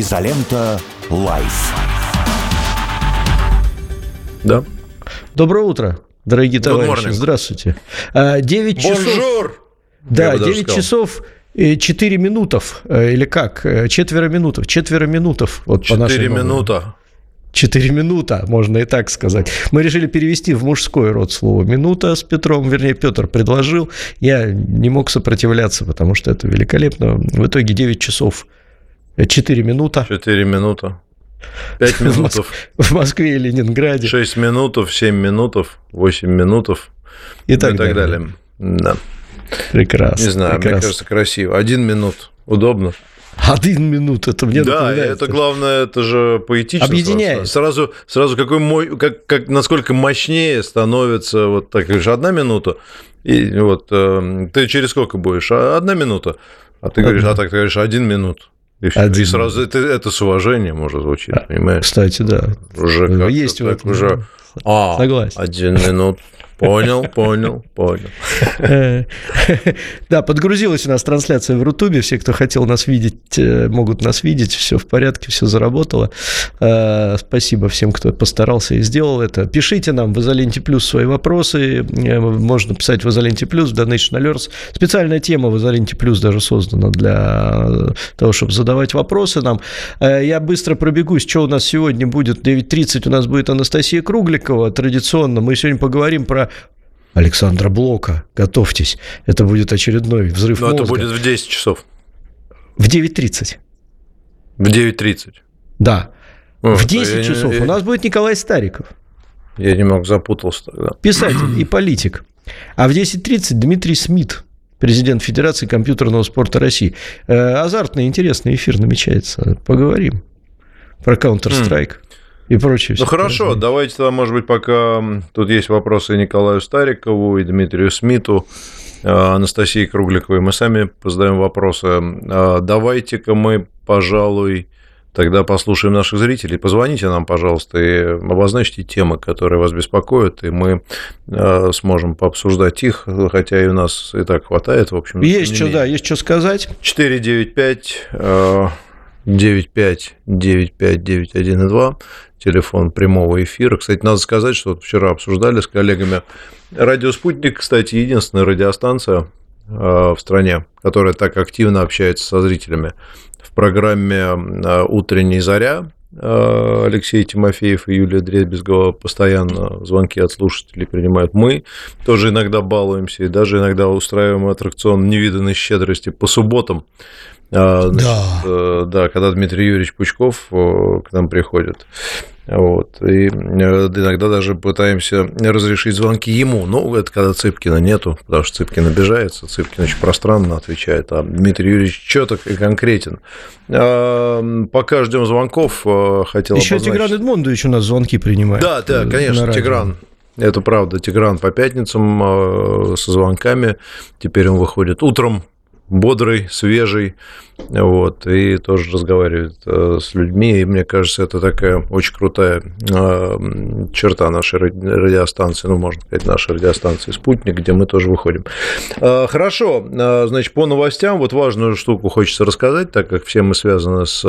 Изолента. Live. Да. Доброе утро, дорогие товарищи. Здравствуйте. 9 часов... Bonjour! Да, 9 часов 4 минутов, или как? Четверо минутов, четверо минутов. Вот 4 минута. Четыре минута, можно и так сказать. Мы решили перевести в мужской род слово «минута» с Петром, вернее, Петр предложил. Я не мог сопротивляться, потому что это великолепно. В итоге 9 часов 4 минута. 4 минута. 5 минутов. В Москве и Ленинграде. 6 минутов, 7 минутов, 8 минутов и так, и так далее. далее. Да. Прекрасно. Не знаю, прекрасно. мне кажется, красиво. Один минут. Удобно. Один минут, это мне Да, это главное, это же поэтично. Объединяет. Сразу, сразу какой мой, как, как, насколько мощнее становится, вот так говоришь, одна минута, и вот э, ты через сколько будешь? Одна минута. А ты говоришь, а так ты говоришь, один минут. И, все. и сразу это, это с уважением может звучить, понимаешь? Кстати, да. Уже как есть так, вот, уже. А, Согласен. Один минут. Понял, понял, понял. Да, подгрузилась у нас трансляция в Рутубе. Все, кто хотел нас видеть, могут нас видеть. Все в порядке, все заработало. Спасибо всем, кто постарался и сделал это. Пишите нам в Изоленте Плюс свои вопросы. Можно писать в Изоленте Плюс, в Donation Alerts. Специальная тема в Изоленте Плюс даже создана для того, чтобы задавать вопросы нам. Я быстро пробегусь, что у нас сегодня будет. 9.30 у нас будет Анастасия Кругликова. Традиционно мы сегодня поговорим про Александра Блока. Готовьтесь. Это будет очередной взрыв Но мозга. это будет в 10 часов. В 9.30. В 9.30. Да. О, в 10 я, часов я, у нас будет Николай Стариков. Я немного запутался тогда. Писатель и политик. А в 10.30 Дмитрий Смит, президент Федерации компьютерного спорта России. Э, азартный, интересный эфир намечается. Поговорим про Counter-Strike. И прочее. Ну хорошо, прочее. давайте тогда, может быть, пока тут есть вопросы и Николаю Старикову, и Дмитрию Смиту, Анастасии Кругликовой, мы сами задаем вопросы. Давайте-ка мы, пожалуй, тогда послушаем наших зрителей. Позвоните нам, пожалуйста, и обозначьте темы, которые вас беспокоят, и мы сможем пообсуждать их, хотя и у нас и так хватает, в общем. Есть что, да, есть что сказать. 495 9595912 телефон прямого эфира. Кстати, надо сказать, что вчера обсуждали с коллегами. Радио «Спутник», кстати, единственная радиостанция в стране, которая так активно общается со зрителями. В программе «Утренняя заря» Алексей Тимофеев и Юлия Дребезгова постоянно звонки от слушателей принимают. Мы тоже иногда балуемся и даже иногда устраиваем аттракцион невиданной щедрости по субботам. Значит, да. да, когда Дмитрий Юрьевич Пучков к нам приходит. Вот. И иногда даже пытаемся разрешить звонки ему. Ну, это когда Цыпкина нету, потому что Цыпкин обижается. Цыпкин очень пространно отвечает, а Дмитрий Юрьевич четок и конкретен. Пока ждем звонков, хотел Еще обозначить... Тигран Эдмондович у нас звонки принимает. Да, да, конечно, Тигран. Это правда, Тигран по пятницам со звонками. Теперь он выходит утром бодрый, свежий, вот, и тоже разговаривает с людьми, и мне кажется, это такая очень крутая черта нашей радиостанции, ну, можно сказать, нашей радиостанции «Спутник», где мы тоже выходим. Хорошо, значит, по новостям, вот важную штуку хочется рассказать, так как все мы связаны с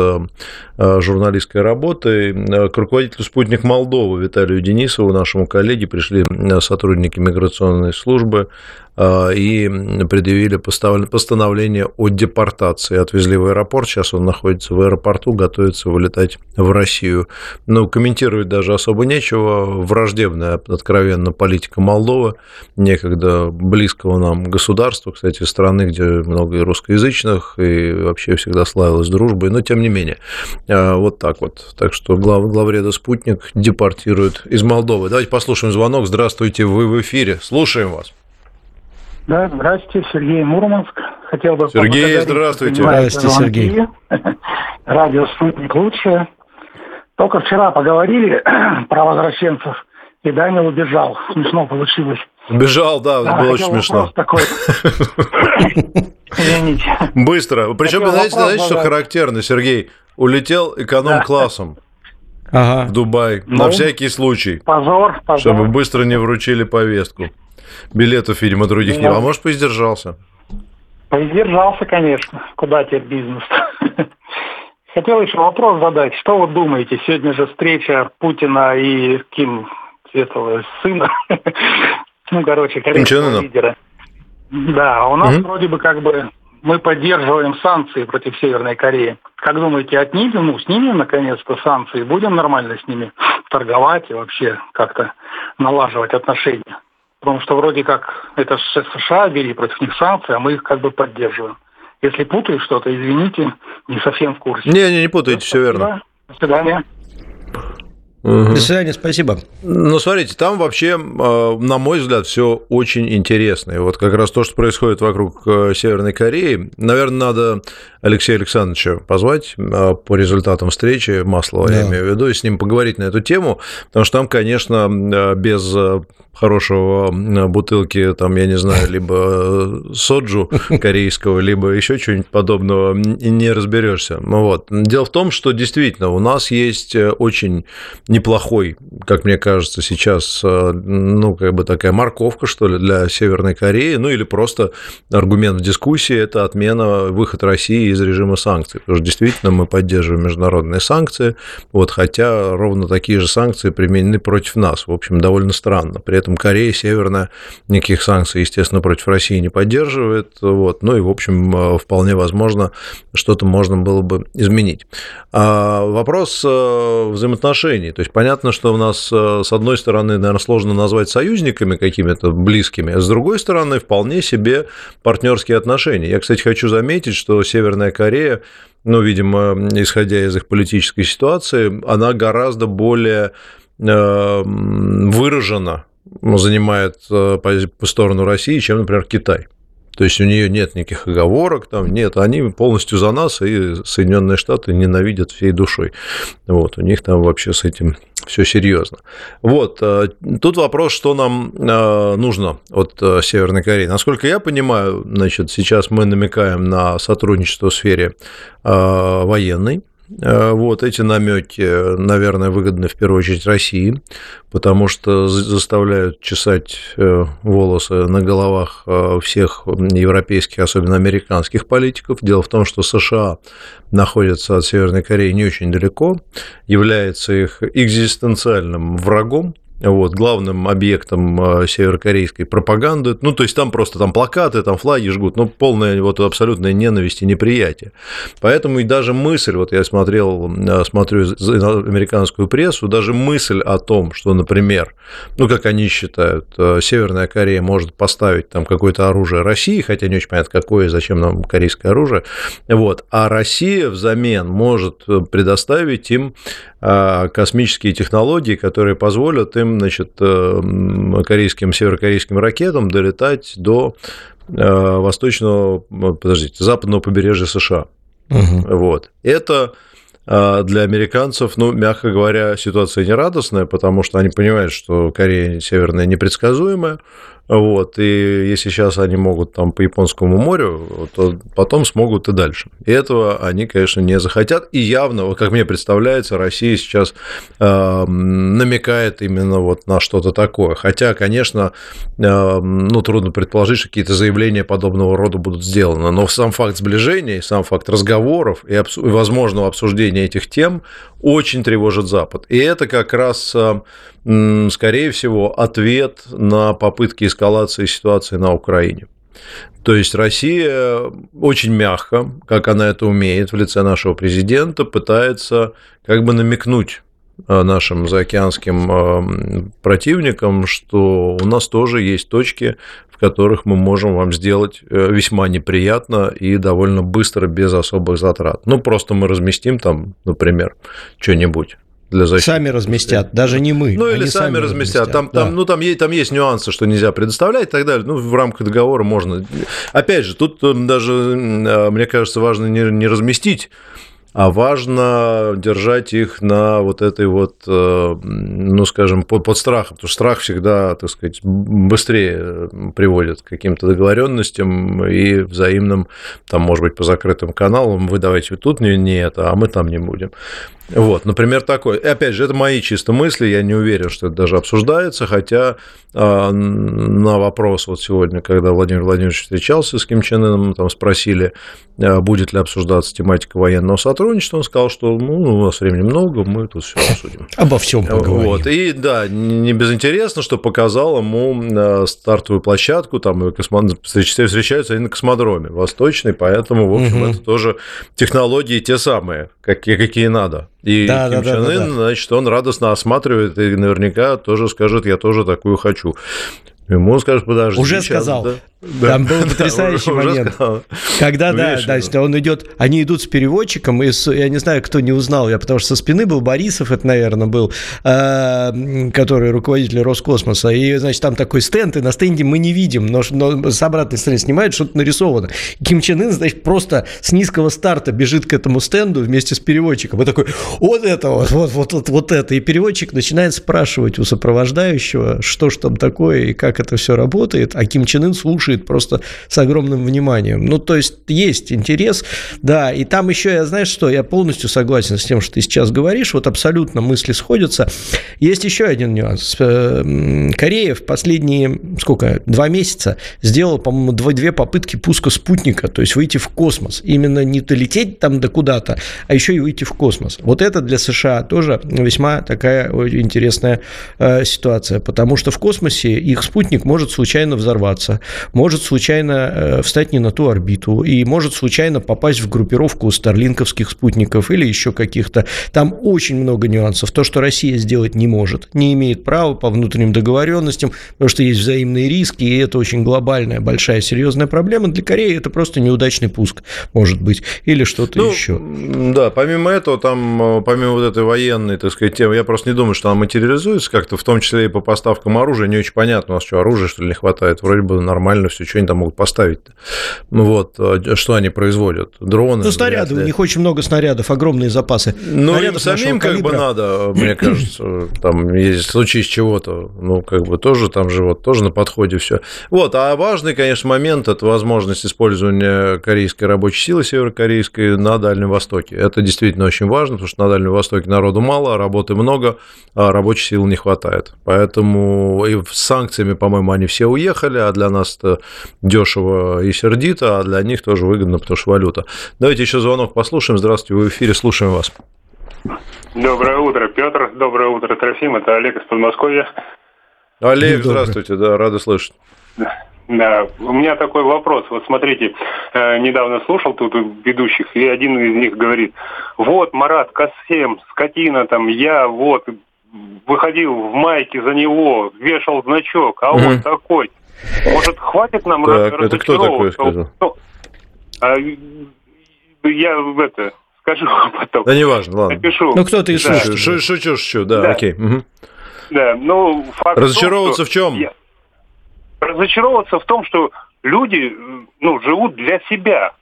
журналистской работой. К руководителю «Спутник Молдовы» Виталию Денисову, нашему коллеге, пришли сотрудники миграционной службы и предъявили постановление о депортации. Отвезли в аэропорт, сейчас он находится в аэропорту, готовится вылетать в Россию. Ну, комментировать даже особо нечего. Враждебная, откровенно, политика Молдовы, некогда близкого нам государства, кстати, страны, где много русскоязычных, и вообще всегда славилась дружбой, но тем не менее. Вот так вот. Так что глав, главреда «Спутник» депортирует из Молдовы. Давайте послушаем звонок. Здравствуйте, вы в эфире. Слушаем вас. Да, здравствуйте, Сергей Мурманск. Хотел бы Сергей, здравствуйте. Здравствуйте, Сергей. Радио «Спутник» лучшее. Только вчера поговорили про возвращенцев, и Данил убежал. Смешно получилось. Убежал, да, да было очень смешно. такой. Извините. Быстро. Причем, знаете, знаете, что характерно, Сергей? Улетел эконом-классом. Ага. В Дубай. Ну, на всякий случай. Позор, позор. Чтобы быстро не вручили повестку. Билетов, видимо, других не было. А может, поиздержался? Поиздержался, конечно. Куда теперь бизнес? Хотел еще вопрос задать. Что вы думаете? Сегодня же встреча Путина и Ким этого сына. ну, короче, корейского лидера. Да, у нас вроде бы как бы мы поддерживаем санкции против Северной Кореи. Как думаете, отнимем, ну, снимем наконец-то санкции, будем нормально с ними торговать и вообще как-то налаживать отношения? Потому что вроде как это США ввели против них санкции, а мы их как бы поддерживаем. Если путаю что-то, извините, не совсем в курсе. Не, не, не путаете, все верно. До свидания. Угу. До свидания, спасибо. Ну, смотрите, там вообще, э, на мой взгляд, все очень интересно. И вот как раз то, что происходит вокруг э, Северной Кореи, наверное, надо Алексея Александровича позвать э, по результатам встречи Маслова, да. я имею в виду, и с ним поговорить на эту тему, потому что там, конечно, без хорошего бутылки, там, я не знаю, либо соджу корейского, либо еще чего-нибудь подобного, не разберешься. Ну вот. Дело в том, что действительно у нас есть очень неплохой, как мне кажется, сейчас, ну, как бы такая морковка, что ли, для Северной Кореи, ну, или просто аргумент в дискуссии – это отмена, выход России из режима санкций, потому что действительно мы поддерживаем международные санкции, вот, хотя ровно такие же санкции применены против нас, в общем, довольно странно. При этом Корея Северная никаких санкций, естественно, против России не поддерживает. Вот. Ну и, в общем, э, вполне возможно, что-то можно было бы изменить. А вопрос э, взаимоотношений. То есть понятно, что у нас, э, с одной стороны, наверное, сложно назвать союзниками какими-то близкими, а с другой стороны, вполне себе партнерские отношения. Я, кстати, хочу заметить, что Северная Корея ну, видимо, исходя из их политической ситуации, она гораздо более выражена занимает э, по сторону России, чем, например, Китай. То есть у нее нет никаких оговорок, там нет, они полностью за нас, и Соединенные Штаты ненавидят всей душой. Вот, у них там вообще с этим все серьезно. Вот, э, тут вопрос, что нам э, нужно от Северной Кореи. Насколько я понимаю, значит, сейчас мы намекаем на сотрудничество в сфере военной, Э, вот эти намеки, наверное, выгодны в первую очередь России, потому что заставляют чесать э, волосы на головах э, всех европейских, особенно американских политиков. Дело в том, что США находятся от Северной Кореи не очень далеко, является их экзистенциальным врагом, вот, главным объектом а, северокорейской пропаганды. Ну, то есть там просто там плакаты, там флаги жгут, ну, полная вот абсолютная ненависть и неприятие. Поэтому и даже мысль, вот я смотрел, а, смотрю американскую прессу, даже мысль о том, что, например, ну, как они считают, а, Северная Корея может поставить там какое-то оружие России, хотя не очень понятно, какое, зачем нам корейское оружие, вот, а Россия взамен может предоставить им космические технологии, которые позволят им значит, э, корейским, северокорейским ракетам долетать до э, восточного, подождите, западного побережья США. Угу. Вот. Это э, для американцев, ну, мягко говоря, ситуация нерадостная, потому что они понимают, что Корея Северная непредсказуемая, вот, и если сейчас они могут там по Японскому морю, то потом смогут и дальше. И этого они, конечно, не захотят. И явно, как мне представляется, Россия сейчас э, намекает именно вот на что-то такое. Хотя, конечно, э, ну, трудно предположить, что какие-то заявления подобного рода будут сделаны. Но сам факт сближения, сам факт разговоров и, обсу- и возможного обсуждения этих тем очень тревожит Запад. И это как раз, э, скорее всего, ответ на попытки эскалации ситуации на Украине. То есть Россия очень мягко, как она это умеет в лице нашего президента, пытается как бы намекнуть э, нашим заокеанским э, противникам, что у нас тоже есть точки, в которых мы можем вам сделать э, весьма неприятно и довольно быстро, без особых затрат. Ну, просто мы разместим там, например, что-нибудь для защиты. Сами разместят, даже не мы. Ну, или сами, сами разместят. разместят. Там, да. там, ну, там, есть, там есть нюансы, что нельзя предоставлять и так далее. Ну, в рамках договора можно. Опять же, тут э, даже, э, мне кажется, важно не, не разместить а важно держать их на вот этой вот, э, ну, скажем, под, под страхом, потому что страх всегда, так сказать, быстрее приводит к каким-то договоренностям и взаимным, там, может быть, по закрытым каналам, вы давайте тут не, не это, а мы там не будем. Вот, например, такой. И опять же, это мои чисто мысли, я не уверен, что это даже обсуждается, хотя э, на вопрос вот сегодня, когда Владимир Владимирович встречался с Ким Чен Ыном, там спросили, э, будет ли обсуждаться тематика военного сотрудничества, он сказал, что ну, у нас времени много, мы тут все обсудим. Обо всем поговорим. Вот. И да, не безинтересно, что показал ему э, стартовую площадку, там и космон... встречаются они на космодроме восточный, поэтому, в общем, угу. это тоже технологии те самые, какие, какие надо. И да, Ким да, Чен Ын, да, да. значит, он радостно осматривает и наверняка тоже скажет, я тоже такую хочу. Ему скажешь, подожди. Уже сейчас, сказал. Да? Да. Там был потрясающий да, момент. Когда, да, да, да, он идет, они идут с переводчиком, и с, я не знаю, кто не узнал, я потому что со спины был Борисов, это, наверное, был, э, который руководитель Роскосмоса, и, значит, там такой стенд, и на стенде мы не видим, но, но с обратной стороны снимают, что-то нарисовано. Ким Чен Ын, значит, просто с низкого старта бежит к этому стенду вместе с переводчиком, и такой, вот это вот, вот, вот, вот, вот это, и переводчик начинает спрашивать у сопровождающего, что ж там такое, и как это все работает, а Ким Чен Ын слушает слушает просто с огромным вниманием. Ну, то есть есть интерес, да, и там еще, я знаешь что, я полностью согласен с тем, что ты сейчас говоришь, вот абсолютно мысли сходятся. Есть еще один нюанс. Э, Корея в последние, сколько, два месяца сделала, по-моему, две попытки пуска спутника, то есть выйти в космос. Именно не долететь там до куда-то, а еще и выйти в космос. Вот это для США тоже весьма такая интересная э, ситуация, потому что в космосе их спутник может случайно взорваться, может случайно э, встать не на ту орбиту и может случайно попасть в группировку старлинковских спутников или еще каких-то. Там очень много нюансов. То, что Россия сделать не может, не имеет права по внутренним договоренностям, потому что есть взаимные риски, и это очень глобальная, большая, серьезная проблема. Для Кореи это просто неудачный пуск, может быть, или что-то ну, еще. Да, помимо этого, там, помимо вот этой военной, так сказать, темы, я просто не думаю, что она материализуется как-то, в том числе и по поставкам оружия, не очень понятно, у нас что, оружия, что ли, не хватает, вроде бы нормально все, что они там могут поставить. Ну вот, а что они производят? Дроны? Ну, снаряды, у них очень много снарядов, огромные запасы. Ну, снарядов им самим как бы надо, мне кажется, там, есть случай с чего-то, ну, как бы тоже там же вот, тоже на подходе все. Вот, а важный, конечно, момент – это возможность использования корейской рабочей силы северокорейской на Дальнем Востоке. Это действительно очень важно, потому что на Дальнем Востоке народу мало, работы много, а рабочей силы не хватает. Поэтому и с санкциями, по-моему, они все уехали, а для нас это дешево и сердито, а для них тоже выгодно, потому что валюта. Давайте еще звонок послушаем. Здравствуйте, вы в эфире, слушаем вас. Доброе утро, Петр. Доброе утро, Трофим. Это Олег из Подмосковья. Олег, здравствуйте, да, рады слышать. Да, у меня такой вопрос. Вот смотрите, э, недавно слушал тут ведущих, и один из них говорит, вот Марат Касем, скотина там, я вот выходил в майке за него, вешал значок, а он такой. Может, хватит нам так, Это кто такой сказал? Ну, а, я в это скажу потом. Да неважно, ладно. Напишу. Ну, кто-то из да. Шучу, шучу, шучу, да, да. окей. Угу. Да, ну, факт Разочаровываться в, том, в чем? Я... Разочаровываться в том, что люди, ну, живут для себя.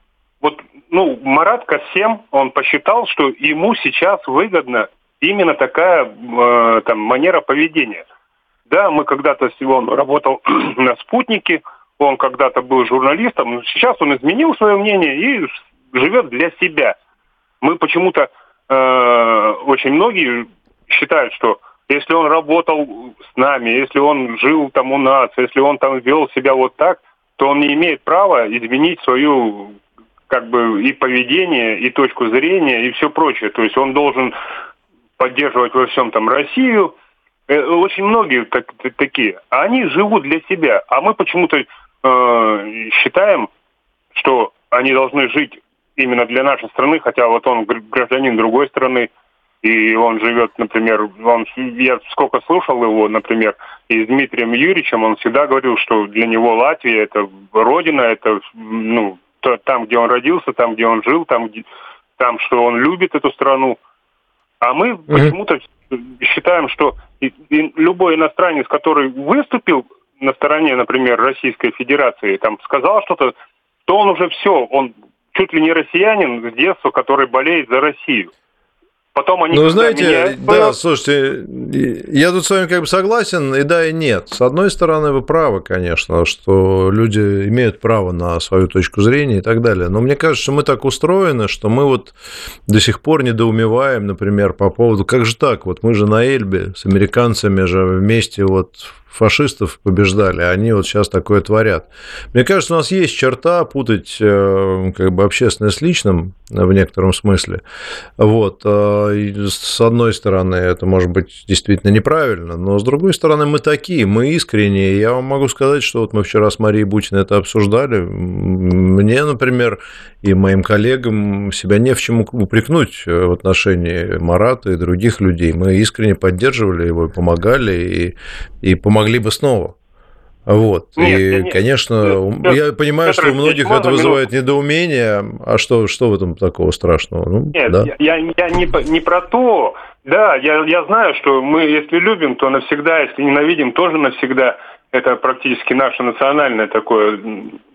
Вот, ну, Марат Касем, он посчитал, что ему сейчас выгодна именно такая э, там манера поведения. Да, мы когда-то он работал на спутнике, он когда-то был журналистом, сейчас он изменил свое мнение и живет для себя. Мы почему-то э, очень многие считают, что если он работал с нами, если он жил там у нас, если он там вел себя вот так, то он не имеет права изменить свою как бы и поведение, и точку зрения, и все прочее. То есть он должен поддерживать во всем там Россию, очень многие так, такие. Они живут для себя. А мы почему-то э, считаем, что они должны жить именно для нашей страны, хотя вот он гражданин другой страны, и он живет, например, он, я сколько слушал его, например, и с Дмитрием Юрьевичем, он всегда говорил, что для него Латвия это родина, это ну, то, там, где он родился, там, где он жил, там, где, там, что он любит эту страну. А мы mm-hmm. почему-то считаем, что любой иностранец, который выступил на стороне, например, Российской Федерации, там сказал что-то, то он уже все, он чуть ли не россиянин с детства, который болеет за Россию. Потом они... Ну, знаете, да, слушайте, я тут с вами как бы согласен, и да, и нет. С одной стороны, вы правы, конечно, что люди имеют право на свою точку зрения и так далее. Но мне кажется, что мы так устроены, что мы вот до сих пор недоумеваем, например, по поводу, как же так, вот мы же на Эльбе с американцами же вместе вот фашистов побеждали, а они вот сейчас такое творят. Мне кажется, у нас есть черта путать э, как бы общественное с личным в некотором смысле. Вот. Э, с одной стороны, это может быть действительно неправильно, но с другой стороны, мы такие, мы искренние. Я вам могу сказать, что вот мы вчера с Марией Бутиной это обсуждали. Мне, например, и моим коллегам себя не в чем упрекнуть в отношении Марата и других людей. Мы искренне поддерживали его, помогали и, и помогли бы снова. Вот. Нет, и, нет, конечно, нет, я понимаю, Петр, что у многих это вызывает минуту. недоумение. А что, что в этом такого страшного? Ну, нет, да. я, я не, не про то. Да, я, я знаю, что мы, если любим, то навсегда, если ненавидим, тоже навсегда. Это практически наше национальное такое.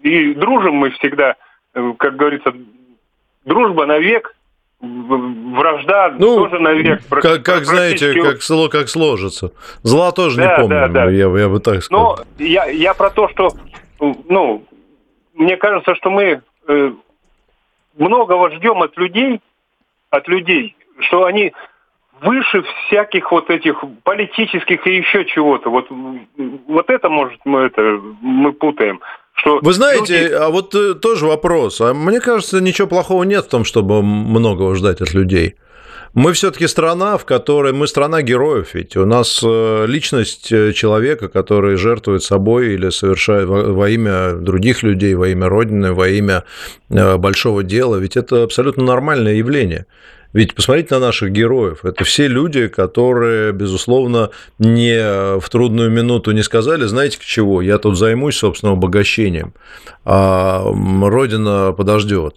И дружим мы всегда, э, как говорится, дружба навек, вражда ну, тоже навек. Как, как знаете, как, село как сложится. Зла тоже да, не помню, да, да. Я, я бы так сказал. Но я, я про то, что, ну, мне кажется, что мы э, многого ждем от людей, от людей, что они выше всяких вот этих политических и еще чего-то. Вот, вот это, может, мы это мы путаем. Что Вы знаете, люди... а вот э, тоже вопрос. А мне кажется, ничего плохого нет в том, чтобы многого ждать от людей. Мы все-таки страна, в которой мы страна героев, ведь у нас э, личность э, человека, который жертвует собой или совершает во имя других людей, во имя Родины, во имя большого дела, ведь это абсолютно нормальное явление. Ведь посмотрите на наших героев. Это все люди, которые, безусловно, не в трудную минуту не сказали, знаете, к чего, я тут займусь собственным обогащением, а Родина подождет.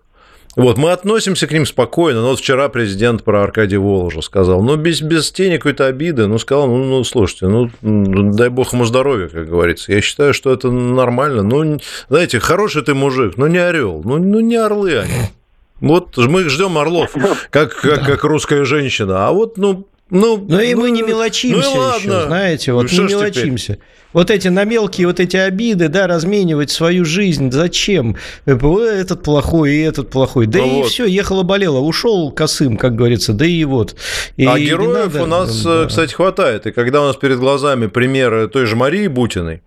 Вот, мы относимся к ним спокойно, но вот вчера президент про Аркадия Воложа сказал, ну, без, без тени какой-то обиды, ну, сказал, ну, ну, слушайте, ну, дай бог ему здоровья, как говорится. Я считаю, что это нормально. Ну, знаете, хороший ты мужик, но не орел, ну, ну не орлы они. Вот мы ждем орлов, как, как, как русская женщина. А вот, ну, ну, ну и мы не мелочимся ну, ладно. еще, знаете, вот ну, не мелочимся. Теперь? Вот эти на мелкие вот эти обиды, да, разменивать свою жизнь, зачем? Этот плохой и этот плохой. Да ну и вот. все, ехало-болело. Ушел косым, как говорится, да и вот. И а героев надо, у нас, да. кстати, хватает. И когда у нас перед глазами примеры той же Марии Бутиной,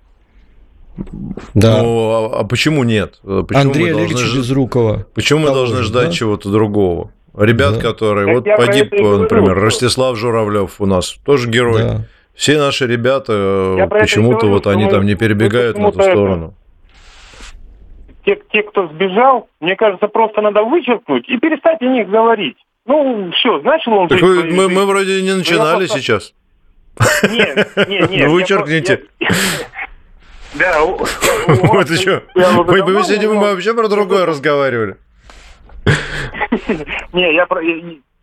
да. Ну, а, а почему нет? Почему Андрей Олегович ж... Безрукова. Почему мы должны ждать да? чего-то другого? Ребят, да. которые... Так вот погиб, например, Ростислав Журавлев у нас, тоже герой. Да. Все наши ребята, я почему-то вот они там не перебегают на ту сторону. Те, те, кто сбежал, мне кажется, просто надо вычеркнуть и перестать о них говорить. Ну, все, начал он... Так вы, мы, мы вроде не начинали просто... сейчас. Нет, нет, нет. Ну, вычеркните. Да. Вот еще. Мы сегодня мы вообще про другое разговаривали. Не, я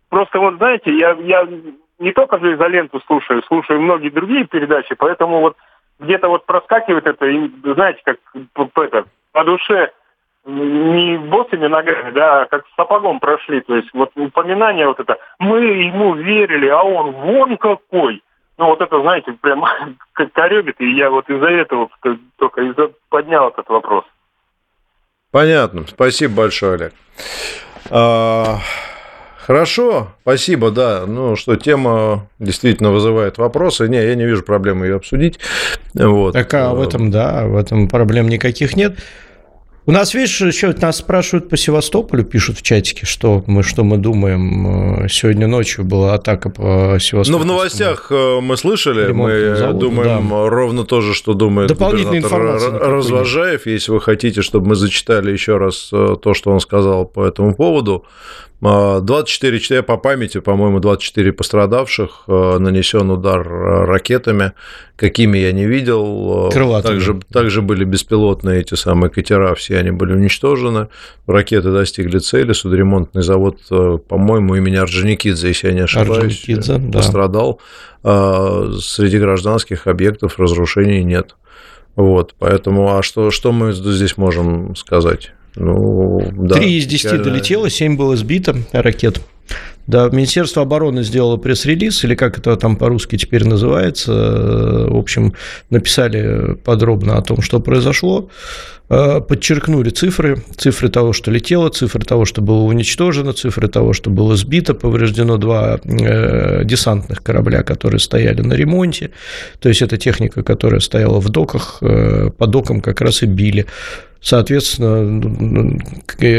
просто вот, знаете, я, я не только же изоленту слушаю, слушаю многие другие передачи, поэтому вот где-то вот проскакивает это, и, знаете, как это, по душе не босыми ногами, да, а как с сапогом прошли. То есть вот упоминание вот это, мы ему верили, а он вон какой. Ну, вот это, знаете, прям коребит, и я вот из-за этого только из поднял этот вопрос. Понятно. Спасибо большое, Олег. А, хорошо, спасибо, да. Ну что, тема действительно вызывает вопросы. Не, я не вижу проблемы ее обсудить. Вот. Так а в этом, да, в этом проблем никаких нет. У нас, видишь, еще нас спрашивают по Севастополю, пишут в чатике, что мы, что мы думаем. Сегодня ночью была атака по Севастополю. Ну, в новостях э, мы слышали, мы заводу, думаем да. ровно то же, что думает Дополнительная информация Развожаев. Если вы хотите, чтобы мы зачитали еще раз э, то, что он сказал по этому поводу, 24 человека по памяти, по-моему, 24 пострадавших, э, нанесен удар э, ракетами, какими я не видел. Крылатыми. Также, также были беспилотные эти самые катера, все они были уничтожены. Ракеты достигли цели, судоремонтный завод, по-моему, имени Орджоникидзе, если я не ошибаюсь, пострадал. Да. Среди гражданских объектов разрушений нет. Вот, поэтому, а что, что мы здесь можем сказать? Ну, да. Три из десяти долетело, семь было сбито ракет. Да, Министерство обороны сделало пресс-релиз, или как это там по-русски теперь называется. В общем, написали подробно о том, что произошло. Э, подчеркнули цифры, цифры того, что летело, цифры того, что было уничтожено, цифры того, что было сбито, повреждено два э, десантных корабля, которые стояли на ремонте, то есть это техника, которая стояла в доках, э, по докам как раз и били. Соответственно,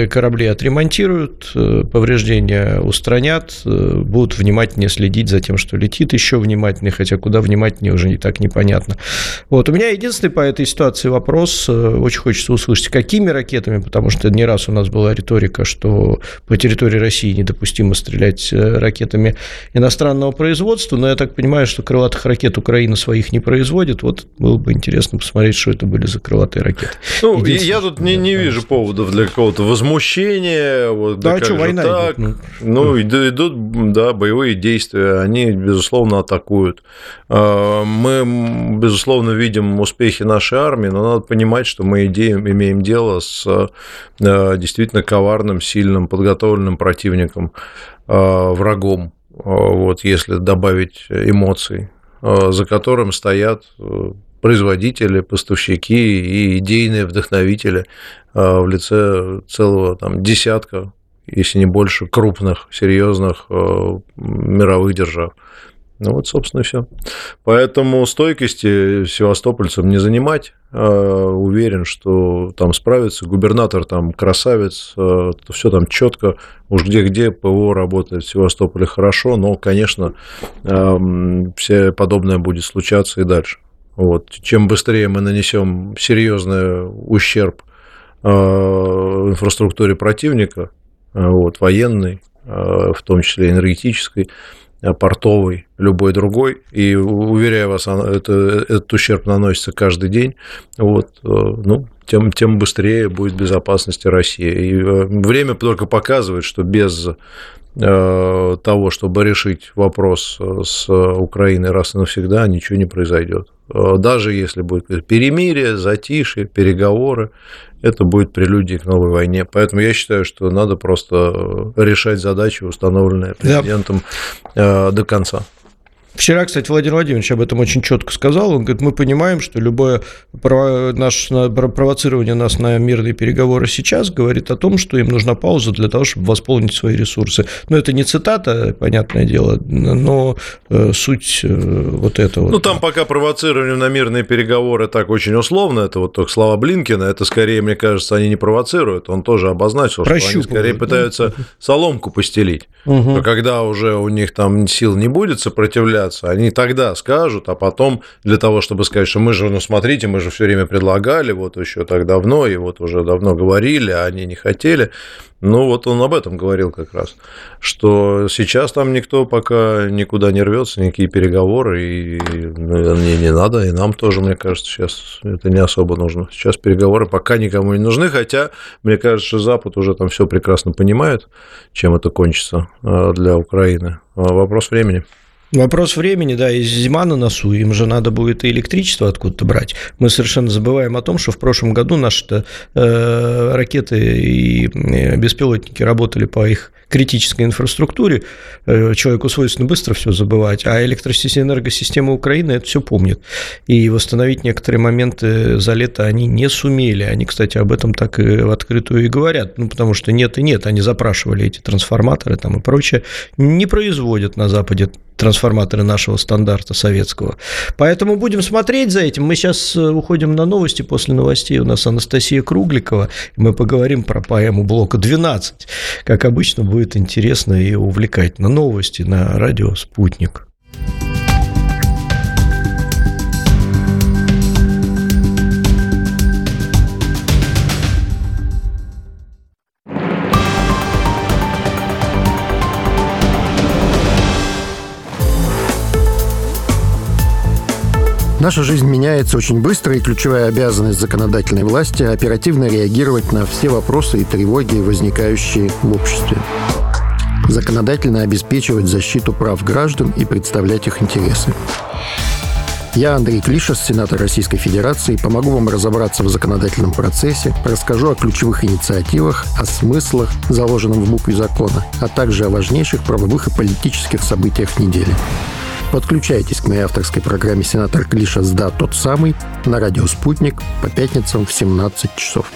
корабли отремонтируют, э, повреждения устранят, э, будут внимательнее следить за тем, что летит, еще внимательнее, хотя куда внимательнее уже не так непонятно. Вот. У меня единственный по этой ситуации вопрос, э, очень хочется услышать, какими ракетами, потому что не раз у нас была риторика, что по территории России недопустимо стрелять ракетами иностранного производства, но я так понимаю, что крылатых ракет Украина своих не производит, вот было бы интересно посмотреть, что это были за крылатые ракеты. Ну, я тут не, не вижу поводов для какого-то возмущения. Вот, да, да что, война так? идет. Ну, ну идут, да, боевые действия, они, безусловно, атакуют. А, мы, безусловно, видим успехи нашей армии, но надо понимать, что мы имеем дело с а, действительно коварным, сильным, подготовленным противником, а, врагом, вот, если добавить эмоций, за которым стоят производители, поставщики и идейные вдохновители а, в лице целого там, десятка, если не больше, крупных, серьезных а, мировых держав. Ну вот, собственно, все. Поэтому стойкости севастопольцам не занимать. А, уверен, что там справится. Губернатор там красавец, все там четко. Уж где-где ПВО работает в Севастополе хорошо, но, конечно, все подобное будет случаться и дальше. Вот. Чем быстрее мы нанесем серьезный ущерб э, инфраструктуре противника, э, вот, военной, э, в том числе энергетической, портовой, любой другой. И уверяю вас, это, этот ущерб наносится каждый день. Вот, ну, тем, тем быстрее будет безопасность России. И время только показывает, что без того, чтобы решить вопрос с Украиной раз и навсегда, ничего не произойдет. Э, даже если будет перемирие, затишье, переговоры, это будет прелюдией к новой войне. Поэтому я считаю, что надо просто решать задачи, установленные президентом, да. Э, до конца. Вчера, кстати, Владимир Владимирович об этом очень четко сказал. Он говорит, мы понимаем, что любое наше провоцирование нас на мирные переговоры сейчас говорит о том, что им нужна пауза для того, чтобы восполнить свои ресурсы. Но это не цитата, понятное дело, но э, суть э, вот этого. Ну, там пока провоцирование на мирные переговоры так очень условно, это вот только слова Блинкина, это скорее, мне кажется, они не провоцируют. Он тоже обозначил, что они скорее пытаются соломку постелить. Угу. Но когда уже у них там сил не будет сопротивляться, сопротивляться. Они тогда скажут, а потом для того, чтобы сказать, что мы же, ну смотрите, мы же все время предлагали, вот еще так давно, и вот уже давно говорили, а они не хотели. Ну, вот он об этом говорил как раз, что сейчас там никто пока никуда не рвется, никакие переговоры, и ну, не, не надо, и нам тоже, мне кажется, сейчас это не особо нужно. Сейчас переговоры пока никому не нужны, хотя, мне кажется, что Запад уже там все прекрасно понимает, чем это кончится а, для Украины. А вопрос времени. Вопрос времени, да, и зима на носу, им же надо будет и электричество откуда-то брать. Мы совершенно забываем о том, что в прошлом году наши э, ракеты и э, беспилотники работали по их критической инфраструктуре. Э, человеку свойственно быстро все забывать, а электросистема, энергосистема Украины это все помнит. И восстановить некоторые моменты за лето они не сумели. Они, кстати, об этом так и в открытую и говорят. Ну, потому что нет и нет. Они запрашивали эти трансформаторы там и прочее. Не производят на Западе трансформаторы нашего стандарта советского. Поэтому будем смотреть за этим. Мы сейчас э, уходим на новости. После новостей у нас Анастасия Кругликова. Мы поговорим про поэму блока 12. Как обычно, будет интересно и увлекательно. Новости на радио «Спутник». Наша жизнь меняется очень быстро, и ключевая обязанность законодательной власти – оперативно реагировать на все вопросы и тревоги, возникающие в обществе. Законодательно обеспечивать защиту прав граждан и представлять их интересы. Я Андрей Клишес, сенатор Российской Федерации, помогу вам разобраться в законодательном процессе, расскажу о ключевых инициативах, о смыслах, заложенном в букве закона, а также о важнейших правовых и политических событиях недели. Подключайтесь к моей авторской программе «Сенатор Клишес да, тот самый» на радио «Спутник» по пятницам в 17 часов.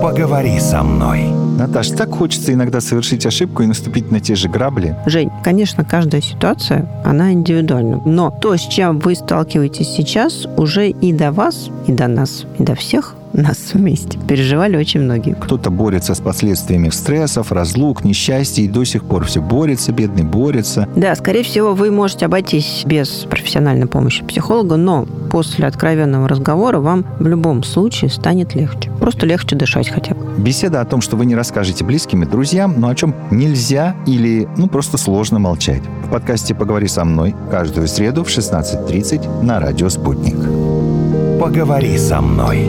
Поговори со мной. Наташ, так хочется иногда совершить ошибку и наступить на те же грабли. Жень, конечно, каждая ситуация, она индивидуальна. Но то, с чем вы сталкиваетесь сейчас, уже и до вас, и до нас, и до всех нас вместе переживали очень многие. Кто-то борется с последствиями стрессов, разлук, несчастья и до сих пор все борется, бедный борется. Да, скорее всего, вы можете обойтись без профессиональной помощи психолога, но после откровенного разговора вам в любом случае станет легче. Просто легче дышать хотя бы. Беседа о том, что вы не расскажете близким и друзьям, но о чем нельзя или ну просто сложно молчать. В подкасте «Поговори со мной» каждую среду в 16.30 на радио «Спутник». Поговори со мной.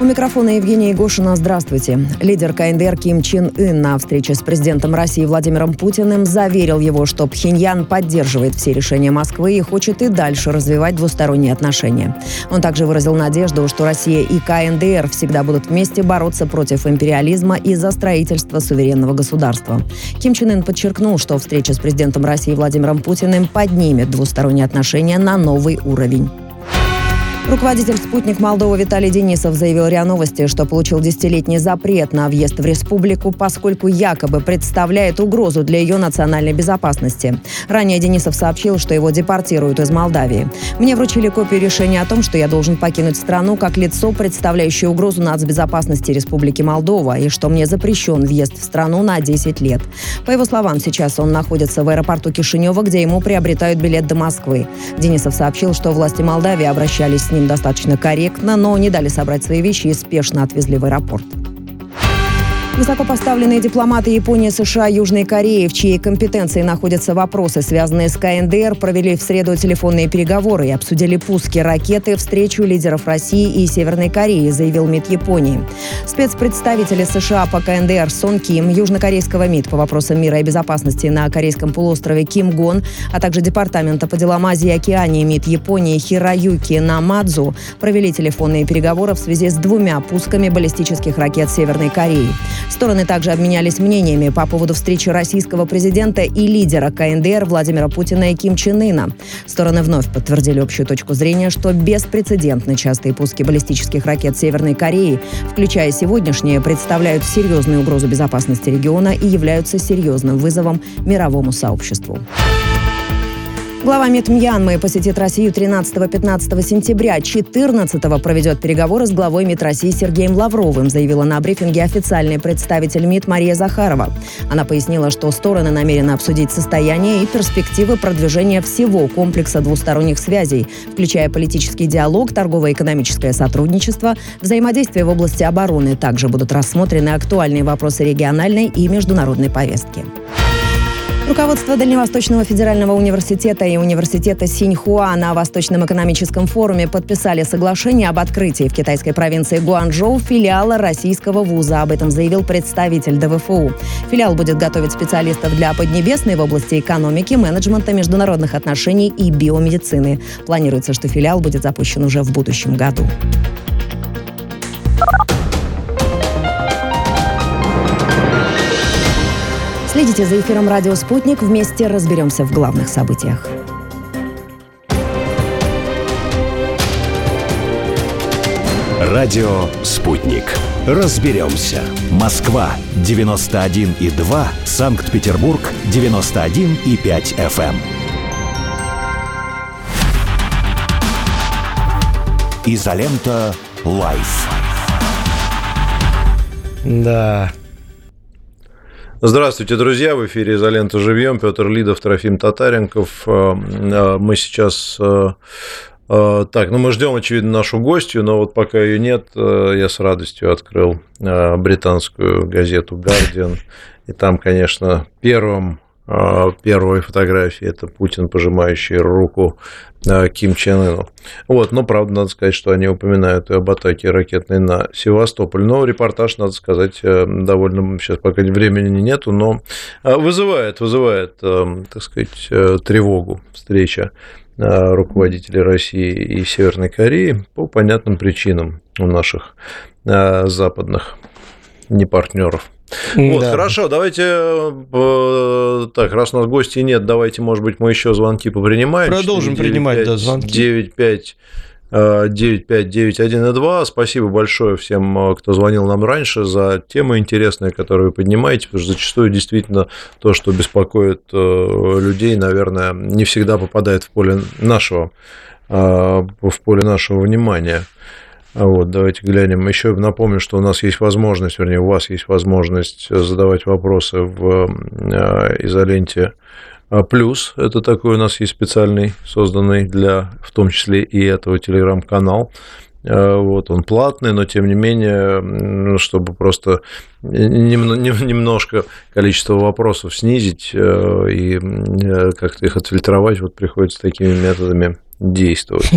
У микрофона Евгения Егошина. Здравствуйте. Лидер КНДР Ким Чен Ын на встрече с президентом России Владимиром Путиным заверил его, что Пхеньян поддерживает все решения Москвы и хочет и дальше развивать двусторонние отношения. Он также выразил надежду, что Россия и КНДР всегда будут вместе бороться против империализма и за строительство суверенного государства. Ким Чен Ын подчеркнул, что встреча с президентом России Владимиром Путиным поднимет двусторонние отношения на новый уровень. Руководитель «Спутник Молдовы» Виталий Денисов заявил РИА Новости, что получил десятилетний запрет на въезд в республику, поскольку якобы представляет угрозу для ее национальной безопасности. Ранее Денисов сообщил, что его депортируют из Молдавии. Мне вручили копию решения о том, что я должен покинуть страну как лицо, представляющее угрозу нацбезопасности Республики Молдова, и что мне запрещен въезд в страну на 10 лет. По его словам, сейчас он находится в аэропорту Кишинева, где ему приобретают билет до Москвы. Денисов сообщил, что власти Молдавии обращались с ним достаточно корректно, но не дали собрать свои вещи и спешно отвезли в аэропорт. Высокопоставленные дипломаты Японии, США, Южной Кореи, в чьей компетенции находятся вопросы, связанные с КНДР, провели в среду телефонные переговоры и обсудили пуски ракеты, встречу лидеров России и Северной Кореи, заявил МИД Японии. Спецпредставители США по КНДР Сон Ким, южнокорейского МИД по вопросам мира и безопасности на Корейском полуострове Ким Гон, а также Департамента по делам Азии и Океании МИД Японии Хироюки Намадзу провели телефонные переговоры в связи с двумя пусками баллистических ракет Северной Кореи. Стороны также обменялись мнениями по поводу встречи российского президента и лидера КНДР Владимира Путина и Ким Чен Ына. Стороны вновь подтвердили общую точку зрения, что беспрецедентно частые пуски баллистических ракет Северной Кореи, включая сегодняшние, представляют серьезную угрозу безопасности региона и являются серьезным вызовом мировому сообществу. Глава МИД Мьянмы посетит Россию 13-15 сентября. 14 проведет переговоры с главой МИД России Сергеем Лавровым, заявила на брифинге официальный представитель МИД Мария Захарова. Она пояснила, что стороны намерены обсудить состояние и перспективы продвижения всего комплекса двусторонних связей, включая политический диалог, торгово-экономическое сотрудничество, взаимодействие в области обороны. Также будут рассмотрены актуальные вопросы региональной и международной повестки. Руководство Дальневосточного федерального университета и университета Синьхуа на Восточном экономическом форуме подписали соглашение об открытии в китайской провинции Гуанчжоу филиала российского вуза. Об этом заявил представитель ДВФУ. Филиал будет готовить специалистов для Поднебесной в области экономики, менеджмента, международных отношений и биомедицины. Планируется, что филиал будет запущен уже в будущем году. Следите за эфиром «Радио Спутник». Вместе разберемся в главных событиях. Радио «Спутник». Разберемся. Москва, 91,2. Санкт-Петербург, 91,5 FM. Изолента «Live». Да, Здравствуйте, друзья! В эфире «Изолента живьем». Петр Лидов, Трофим Татаренков. Э, э, мы сейчас э, Так, ну мы ждем, очевидно, нашу гостью, но вот пока ее нет, я с радостью открыл британскую газету Guardian, и там, конечно, первым первой фотографии это Путин, пожимающий руку а, Ким Чен Ыну. Вот, но, правда, надо сказать, что они упоминают и об атаке ракетной на Севастополь. Но репортаж, надо сказать, э, довольно, сейчас пока времени нету, но а, вызывает, вызывает, э, так сказать, э, тревогу встреча руководителей России и Северной Кореи по понятным причинам у наших западных непартнеров. Вот, да. хорошо, давайте, э, так, раз у нас гостей нет, давайте, может быть, мы еще звонки попринимаем. Продолжим 4, принимать, 5, да, звонки. 9, 5, 95912. Спасибо большое всем, э, кто звонил нам раньше, за темы интересные, которые вы поднимаете, потому что зачастую действительно то, что беспокоит э, людей, наверное, не всегда попадает в поле нашего, в поле нашего внимания. Вот, давайте глянем. Еще напомню, что у нас есть возможность, вернее, у вас есть возможность задавать вопросы в э, изоленте а плюс. Это такой у нас есть специальный, созданный для, в том числе и этого телеграм-канал. Э, вот он платный, но тем не менее, чтобы просто немножко количество вопросов снизить э, и как-то их отфильтровать, вот приходится такими методами действовать.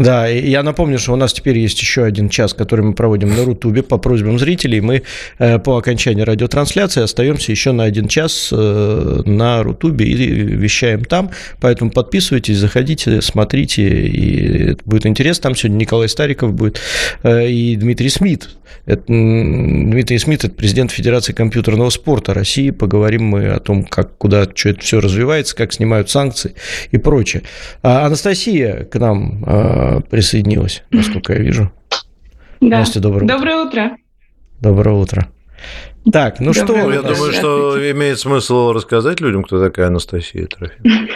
Да, я напомню, что у нас теперь есть еще один час, который мы проводим на Рутубе по просьбам зрителей. Мы э, по окончании радиотрансляции остаемся еще на один час э, на Рутубе и вещаем там. Поэтому подписывайтесь, заходите, смотрите, и будет интересно. Там сегодня Николай Стариков будет э, и Дмитрий Смит. Это, Дмитрий Смит – это президент Федерации компьютерного спорта России. Поговорим мы о том, как, куда что это все развивается, как снимают санкции и прочее. А Анастасия к нам присоединилась, насколько я вижу. Да. Настя, доброе, доброе утро. утро. Доброе утро. Так, ну Доброе что... Ну, я думаю, что имеет смысл рассказать людям, кто такая Анастасия Трофимовна.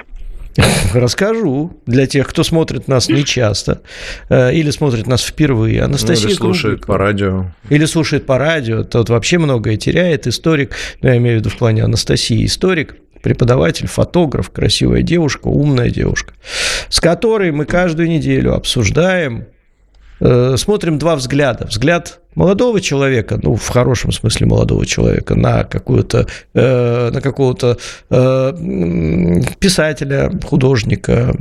Расскажу для тех, кто смотрит нас нечасто э, или смотрит нас впервые. Анастасия ну, или слушает Крубик, по радио. Или слушает по радио. Тот вообще многое теряет. Историк, ну, я имею в виду в плане Анастасии, историк, преподаватель, фотограф, красивая девушка, умная девушка, с которой мы каждую неделю обсуждаем, э, смотрим два взгляда. Взгляд молодого человека, ну, в хорошем смысле молодого человека, на какую-то, э, на какого-то э, писателя, художника,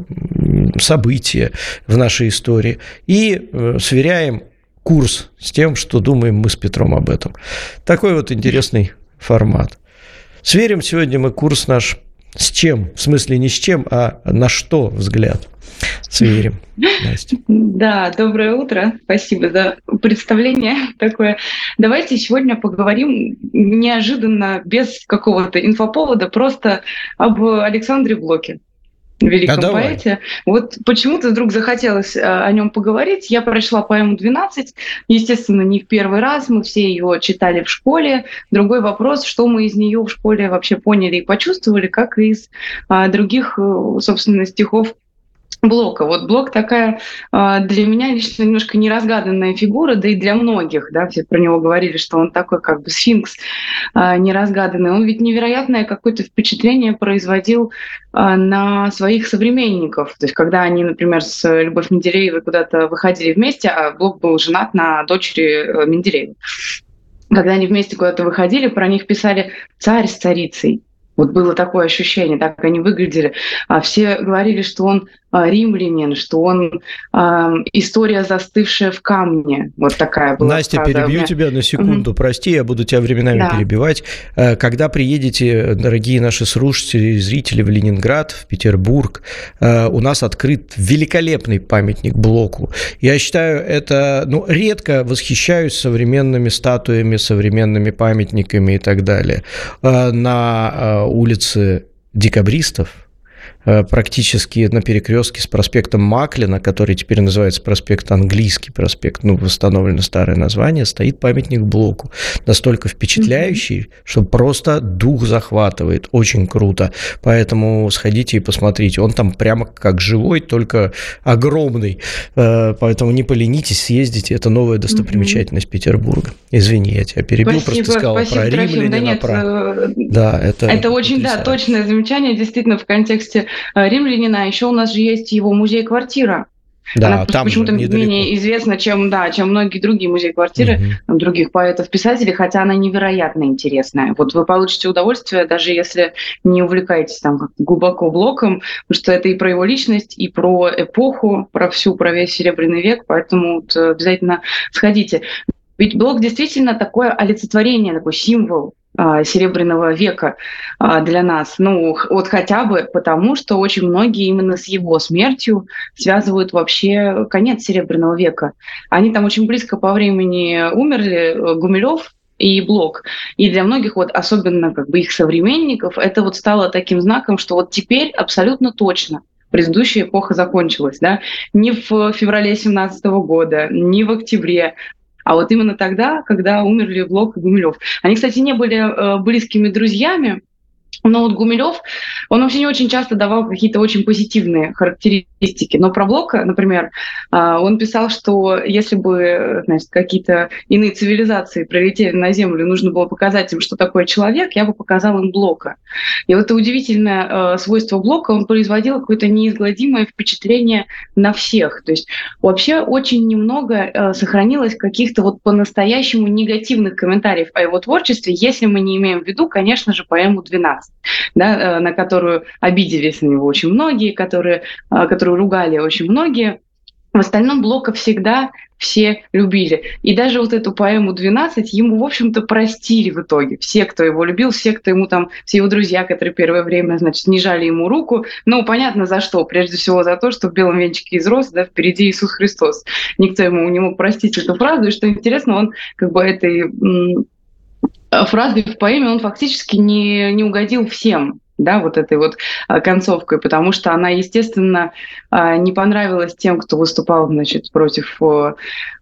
события в нашей истории, и э, сверяем курс с тем, что думаем мы с Петром об этом. Такой вот интересный формат. Сверим сегодня мы курс наш с чем? В смысле не с чем, а на что взгляд? Сверим. Настя. Да, доброе утро. Спасибо за представление такое. Давайте сегодня поговорим неожиданно, без какого-то инфоповода, просто об Александре Блоке великом а поэте. Вот почему-то вдруг захотелось а, о нем поговорить. Я прочла поэму «12». Естественно, не в первый раз. Мы все ее читали в школе. Другой вопрос, что мы из нее в школе вообще поняли и почувствовали, как из а, других, э, собственно, стихов Блока. Вот Блок такая а, для меня лично немножко неразгаданная фигура, да и для многих, да, все про него говорили, что он такой как бы сфинкс а, неразгаданный. Он ведь невероятное какое-то впечатление производил а, на своих современников. То есть когда они, например, с Любовь Менделеевой куда-то выходили вместе, а Блок был женат на дочери э, Менделеева. Когда они вместе куда-то выходили, про них писали «царь с царицей», вот было такое ощущение, так они выглядели. А все говорили, что он римлянин, что он а, история, застывшая в камне. Вот такая была Настя, фраза. перебью меня... тебя на секунду. Угу. Прости, я буду тебя временами да. перебивать. Э, когда приедете, дорогие наши слушатели и зрители, в Ленинград, в Петербург, э, у нас открыт великолепный памятник Блоку. Я считаю, это... Ну, редко восхищаюсь современными статуями, современными памятниками и так далее. Э, на улице декабристов, Э, практически на перекрестке с проспектом Маклина, который теперь называется проспект Английский проспект, ну, восстановлено старое название, стоит памятник Блоку. Настолько впечатляющий, mm-hmm. что просто дух захватывает. Очень круто. Поэтому сходите и посмотрите. Он там прямо как живой, только огромный. Э, поэтому не поленитесь, съездите. Это новая достопримечательность mm-hmm. Петербурга. Извини, я тебя перебил, спасибо, просто сказала спасибо, про Римляна. Да, нет, про... Э, да, это, это очень, да, точное замечание. Действительно, в контексте тексте римлянина еще у нас же есть его музей-квартира, да, Она там почему-то менее известна, чем, да, чем многие другие музеи-квартиры угу. других поэтов-писателей, хотя она невероятно интересная. Вот вы получите удовольствие, даже если не увлекаетесь там глубоко блоком, потому что это и про его личность, и про эпоху, про всю, про весь Серебряный век, поэтому вот обязательно сходите. Ведь блок действительно такое олицетворение, такой символ а, Серебряного века а, для нас. Ну, вот хотя бы потому, что очень многие именно с его смертью связывают вообще конец Серебряного века. Они там очень близко по времени умерли, э, Гумилев и Блок. И для многих, вот особенно как бы их современников, это вот стало таким знаком, что вот теперь абсолютно точно предыдущая эпоха закончилась, да, не в феврале 17 года, не в октябре, а вот именно тогда, когда умерли Блок и Гумилев. Они, кстати, не были э, близкими друзьями, но вот Гумилев, он вообще не очень часто давал какие-то очень позитивные характеристики. Но про Блока, например, а, он писал, что если бы значит, какие-то иные цивилизации прилетели на Землю, нужно было показать им, что такое человек, я бы показал им Блока. И вот это удивительное а, свойство Блока, он производил какое-то неизгладимое впечатление на всех. То есть вообще очень немного а, сохранилось каких-то вот по-настоящему негативных комментариев о его творчестве, если мы не имеем в виду, конечно же, поэму «12» да, э, на которую обиделись на него очень многие, которые, э, которую ругали очень многие. В остальном Блока всегда все любили. И даже вот эту поэму «12» ему, в общем-то, простили в итоге. Все, кто его любил, все, кто ему там, все его друзья, которые первое время, значит, не жали ему руку. Ну, понятно, за что. Прежде всего за то, что в белом венчике из роз, да, впереди Иисус Христос. Никто ему не мог простить эту фразу. И что интересно, он как бы этой фразой в поэме он фактически не, не угодил всем да, вот этой вот а, концовкой, потому что она, естественно, а, не понравилась тем, кто выступал, значит, против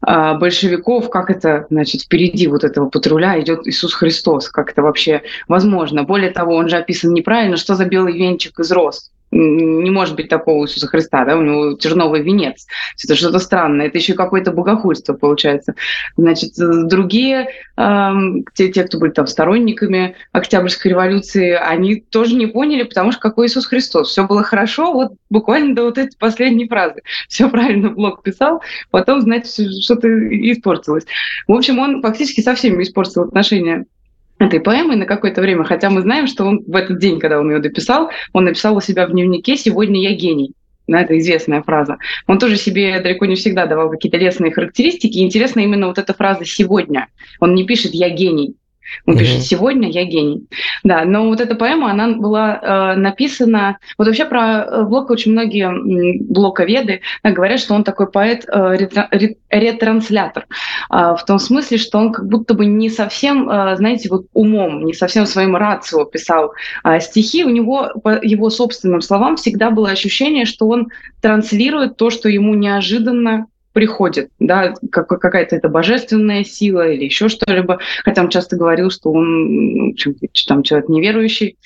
большевиков, как это, значит, впереди вот этого патруля идет Иисус Христос, как это вообще возможно. Более того, он же описан неправильно, что за белый венчик из роз, не может быть такого Иисуса Христа, да, у него терновый венец. Это что-то странное, это еще какое-то богохульство получается. Значит, другие, э, те, те, кто были там сторонниками Октябрьской революции, они тоже не поняли, потому что какой Иисус Христос. Все было хорошо, вот буквально до вот этой последней фразы. Все правильно Блок писал, потом, значит, что-то испортилось. В общем, он фактически со всеми испортил отношения этой поэмы на какое-то время, хотя мы знаем, что он в этот день, когда он ее дописал, он написал у себя в дневнике «Сегодня я гений». Да, это известная фраза. Он тоже себе далеко не всегда давал какие-то лестные характеристики. Интересно именно вот эта фраза «сегодня». Он не пишет «я гений», он mm-hmm. пишет «Сегодня я гений». Да, но вот эта поэма, она была э, написана... Вот вообще про э, Блока очень многие блоковеды да, говорят, что он такой поэт э, ретранслятор. Э, в том смысле, что он как будто бы не совсем, э, знаете, вот умом, не совсем своим рацио писал э, стихи. У него, по его собственным словам, всегда было ощущение, что он транслирует то, что ему неожиданно приходит, да, как, какая-то это божественная сила или еще что-либо. Хотя он часто говорил, что он там человек неверующий,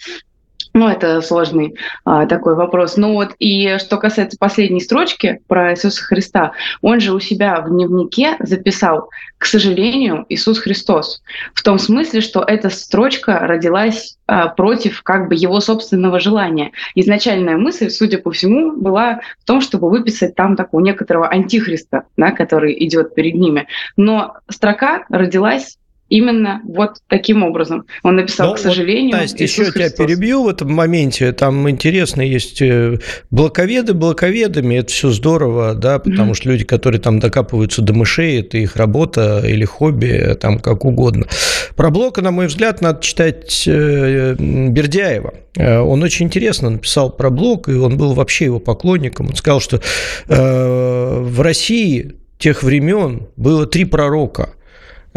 ну, это сложный а, такой вопрос. Ну вот, и что касается последней строчки про Иисуса Христа, он же у себя в дневнике записал, к сожалению, Иисус Христос. В том смысле, что эта строчка родилась а, против как бы его собственного желания. Изначальная мысль, судя по всему, была в том, чтобы выписать там такого некоторого антихриста, да, который идет перед ними. Но строка родилась Именно вот таким образом. Он написал, Но ну, к сожалению, вот, Настя, еще Христос. тебя перебью в этом моменте. Там интересно есть э, блоковеды блоковедами, это все здорово, да, потому mm-hmm. что люди, которые там докапываются до мышей, это их работа или хобби, там как угодно. Про Блока, на мой взгляд, надо читать э, Бердяева. Э, он очень интересно написал про Блок, и он был вообще его поклонником. Он сказал, что э, в России тех времен было три пророка –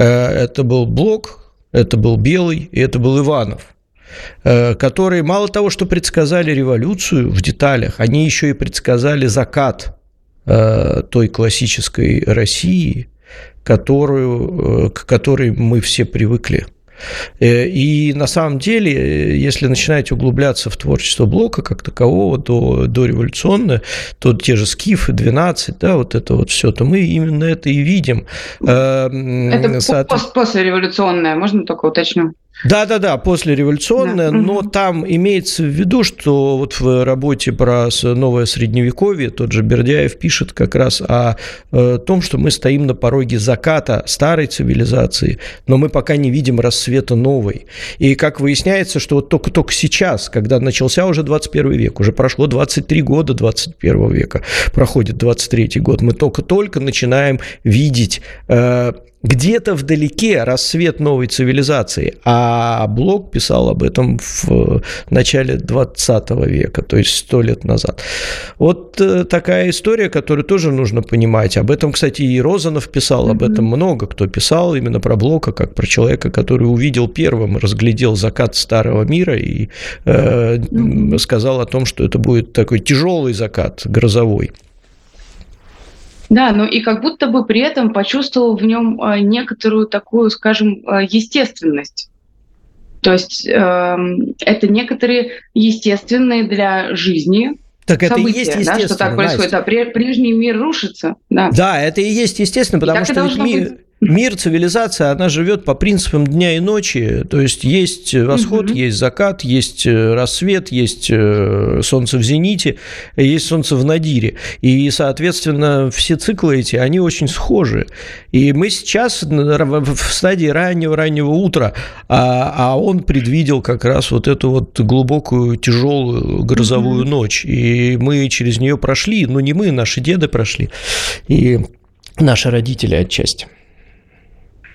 это был Блок, это был Белый и это был Иванов э, которые мало того, что предсказали революцию в деталях, они еще и предсказали закат э, той классической России, которую, к которой мы все привыкли. Э, и на самом деле, если начинать углубляться в творчество Блока как такового, до, до революционное, то те же Скифы, 12, да, вот это вот все, то мы именно это и видим. Э, это Со... пост послереволюционное, можно только уточню? Да-да-да, послереволюционная, да. но там имеется в виду, что вот в работе про новое средневековье тот же Бердяев пишет как раз о, о э, том, что мы стоим на пороге заката старой цивилизации, но мы пока не видим рассвета новой. И как выясняется, что вот только-только сейчас, когда начался уже 21 век, уже прошло 23 года 21 века, проходит 23 год, мы только-только начинаем видеть э, где-то вдалеке рассвет новой цивилизации, а Блок писал об этом в начале 20 века, то есть сто лет назад. Вот э, такая история, которую тоже нужно понимать. Об этом, кстати, и Розанов писал, об этом много кто писал, именно про Блока, как про человека, который увидел первым, разглядел закат старого мира и э, сказал о том, что это будет такой тяжелый закат, грозовой. Да, но и как будто бы при этом почувствовал в нем а, некоторую такую, скажем, а, естественность. То есть э, это некоторые естественные для жизни так это события, и есть естественно. Да, что так происходит. Настя. А прежний мир рушится. Да. да, это и есть естественно, потому что мир, быть. Мир, цивилизация, она живет по принципам дня и ночи. То есть есть восход, угу. есть закат, есть э, рассвет, есть э, солнце в зените, есть солнце в надире. И, соответственно, все циклы эти, они очень схожи. И мы сейчас в стадии раннего-раннего утра, а, а он предвидел как раз вот эту вот глубокую, тяжелую грозовую угу. ночь. И мы через нее прошли, но не мы, наши деды прошли. И наши родители отчасти.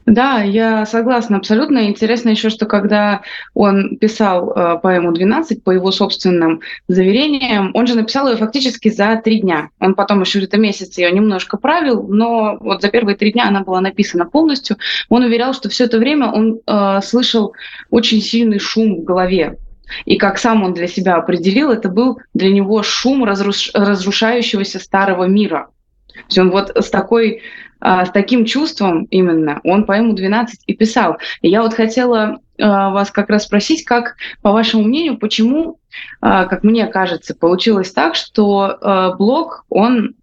Да, я согласна абсолютно. Интересно еще, что когда он писал э, поэму «12», по его собственным заверениям, он же написал ее фактически за три дня. Он потом еще где-то месяц ее немножко правил, но вот за первые три дня она была написана полностью. Он уверял, что все это время он э, слышал очень сильный шум в голове. И как сам он для себя определил, это был для него шум разруш... разрушающегося старого мира. То есть он вот с такой с таким чувством именно он поэму «12» и писал. И я вот хотела а, вас как раз спросить, как, по вашему мнению, почему, а, как мне кажется, получилось так, что Блок, он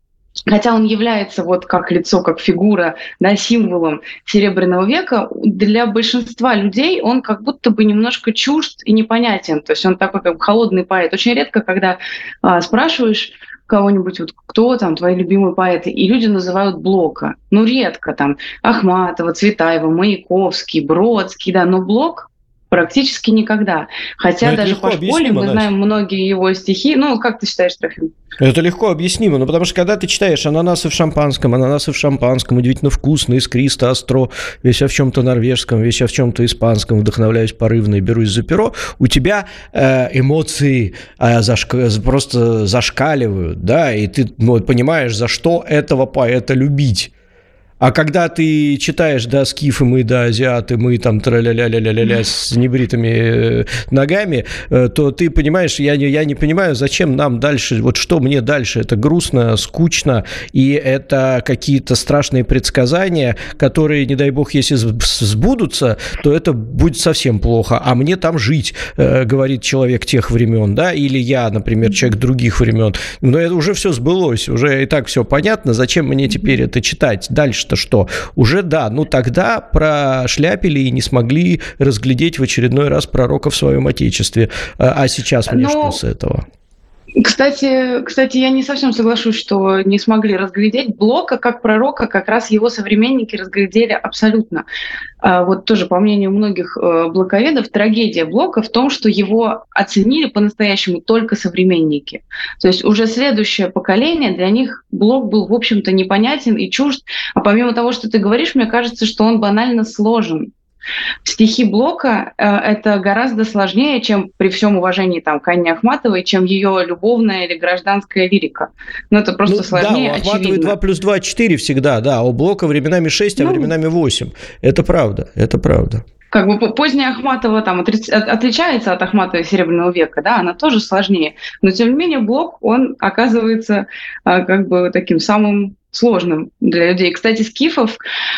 хотя он является вот как лицо, как фигура, да, символом Серебряного века, для большинства людей он как будто бы немножко чужд и непонятен. То есть он такой как бы холодный поэт. Очень редко, когда а, спрашиваешь, кого-нибудь, вот кто там твои любимые поэты, и люди называют Блока. Ну, редко там Ахматова, Цветаева, Маяковский, Бродский, да, но Блок Практически никогда. Хотя даже по школе мы знаем многие его стихи. Ну, как ты считаешь, Трофим? Это легко объяснимо, ну, потому что когда ты читаешь ананасы в шампанском, ананасы в шампанском, удивительно вкусно, искристо, остро, весь я в чем-то норвежском, весь я в чем-то испанском, вдохновляюсь порывно и берусь за перо, у тебя э, эмоции э, зашк... просто зашкаливают, да, и ты ну, понимаешь, за что этого поэта любить. А когда ты читаешь, да, скифы мы, да, азиаты мы, там, тра-ля-ля-ля-ля-ля с небритыми э, ногами, э, то ты понимаешь, я не, я не понимаю, зачем нам дальше, вот что мне дальше, это грустно, скучно, и это какие-то страшные предсказания, которые, не дай бог, если сбудутся, то это будет совсем плохо, а мне там жить, э, говорит человек тех времен, да, или я, например, человек других времен, но это уже все сбылось, уже и так все понятно, зачем мне теперь это читать дальше что что уже да, ну тогда прошляпили и не смогли разглядеть в очередной раз пророка в своем отечестве. А, а сейчас мне Но... что с этого? Кстати, кстати, я не совсем соглашусь, что не смогли разглядеть Блока как пророка, как раз его современники разглядели абсолютно. А вот тоже, по мнению многих э, блоковедов, трагедия Блока в том, что его оценили по-настоящему только современники. То есть уже следующее поколение, для них Блок был, в общем-то, непонятен и чужд. А помимо того, что ты говоришь, мне кажется, что он банально сложен. Стихи Блока э, это гораздо сложнее, чем при всем уважении там, к Анне Ахматовой, чем ее любовная или гражданская лирика. Ну, это просто ну, сложнее, Да, у Ахматовой 2 плюс 2 – 4 всегда, да, а у Блока временами 6, а ну, временами 8. Это правда, это правда как бы поздняя Ахматова там отличается от Ахматовой Серебряного века, да, она тоже сложнее. Но тем не менее Блок, он оказывается а, как бы таким самым сложным для людей. Кстати, Скифов,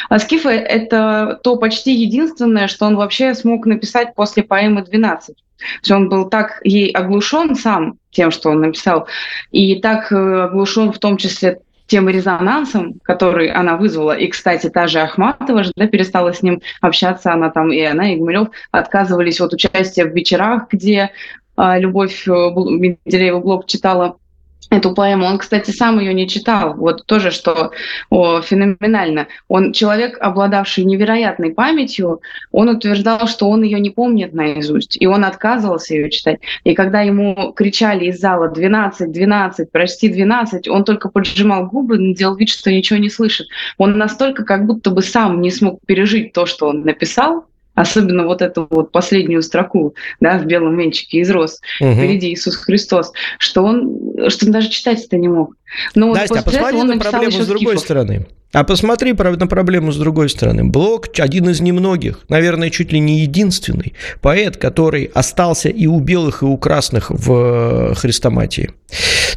а Скифы — это то почти единственное, что он вообще смог написать после поэмы «12». То есть он был так ей оглушен сам тем, что он написал, и так э, оглушен в том числе тем резонансом, который она вызвала. И, кстати, та же Ахматова же да, перестала с ним общаться, она там, и она, и Гумилев отказывались от участия в вечерах, где а, Любовь э, Менделеева блог читала эту поэму. Он, кстати, сам ее не читал. Вот тоже, что о, феноменально. Он человек, обладавший невероятной памятью, он утверждал, что он ее не помнит наизусть, и он отказывался ее читать. И когда ему кричали из зала 12, 12, прости, 12, он только поджимал губы, делал вид, что ничего не слышит. Он настолько как будто бы сам не смог пережить то, что он написал, особенно вот эту вот последнюю строку, да, в белом венчике из роз, угу. впереди Иисус Христос, что он, что он даже читать это не мог. Но Настя, а посмотри на проблему с другой скифов. стороны. А посмотри на проблему с другой стороны. Блок один из немногих, наверное, чуть ли не единственный поэт, который остался и у белых, и у красных в э, Христоматии.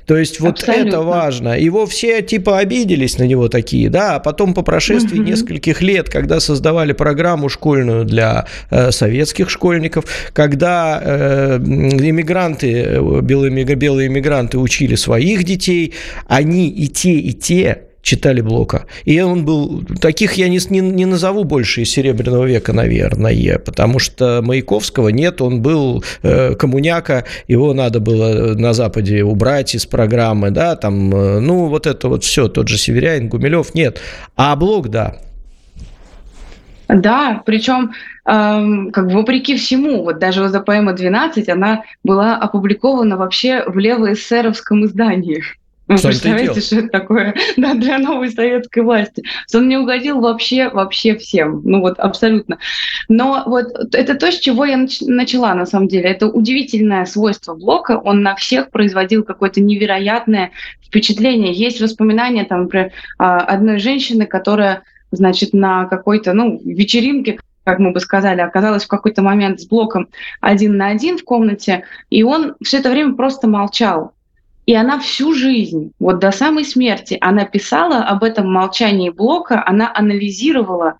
То есть вот Абсолютно. это важно. Его все типа обиделись на него такие, да, а потом по прошествии угу. нескольких лет, когда создавали программу школьную для э, советских школьников, когда э, иммигранты, э, белые, белые иммигранты учили своих детей, они и те, и те читали Блока. И он был... Таких я не, не, не назову больше из Серебряного века, наверное, потому что Маяковского нет, он был э, коммуняка, его надо было на Западе убрать из программы, да, там, э, ну, вот это вот все, тот же Северянин, Гумилев, нет. А Блок, да. Да, причем эм, как бы вопреки всему, вот даже вот за поэма «12» она была опубликована вообще в левоэсеровском издании. Вы представляете, что это такое да, для новой советской власти? Он не угодил вообще, вообще всем. Ну вот абсолютно. Но вот это то, с чего я начала на самом деле. Это удивительное свойство Блока. Он на всех производил какое-то невероятное впечатление. Есть воспоминания там про а, одной женщины, которая значит, на какой-то, ну, вечеринке, как мы бы сказали, оказалась в какой-то момент с блоком один на один в комнате, и он все это время просто молчал. И она всю жизнь, вот до самой смерти, она писала об этом молчании Блока, она анализировала,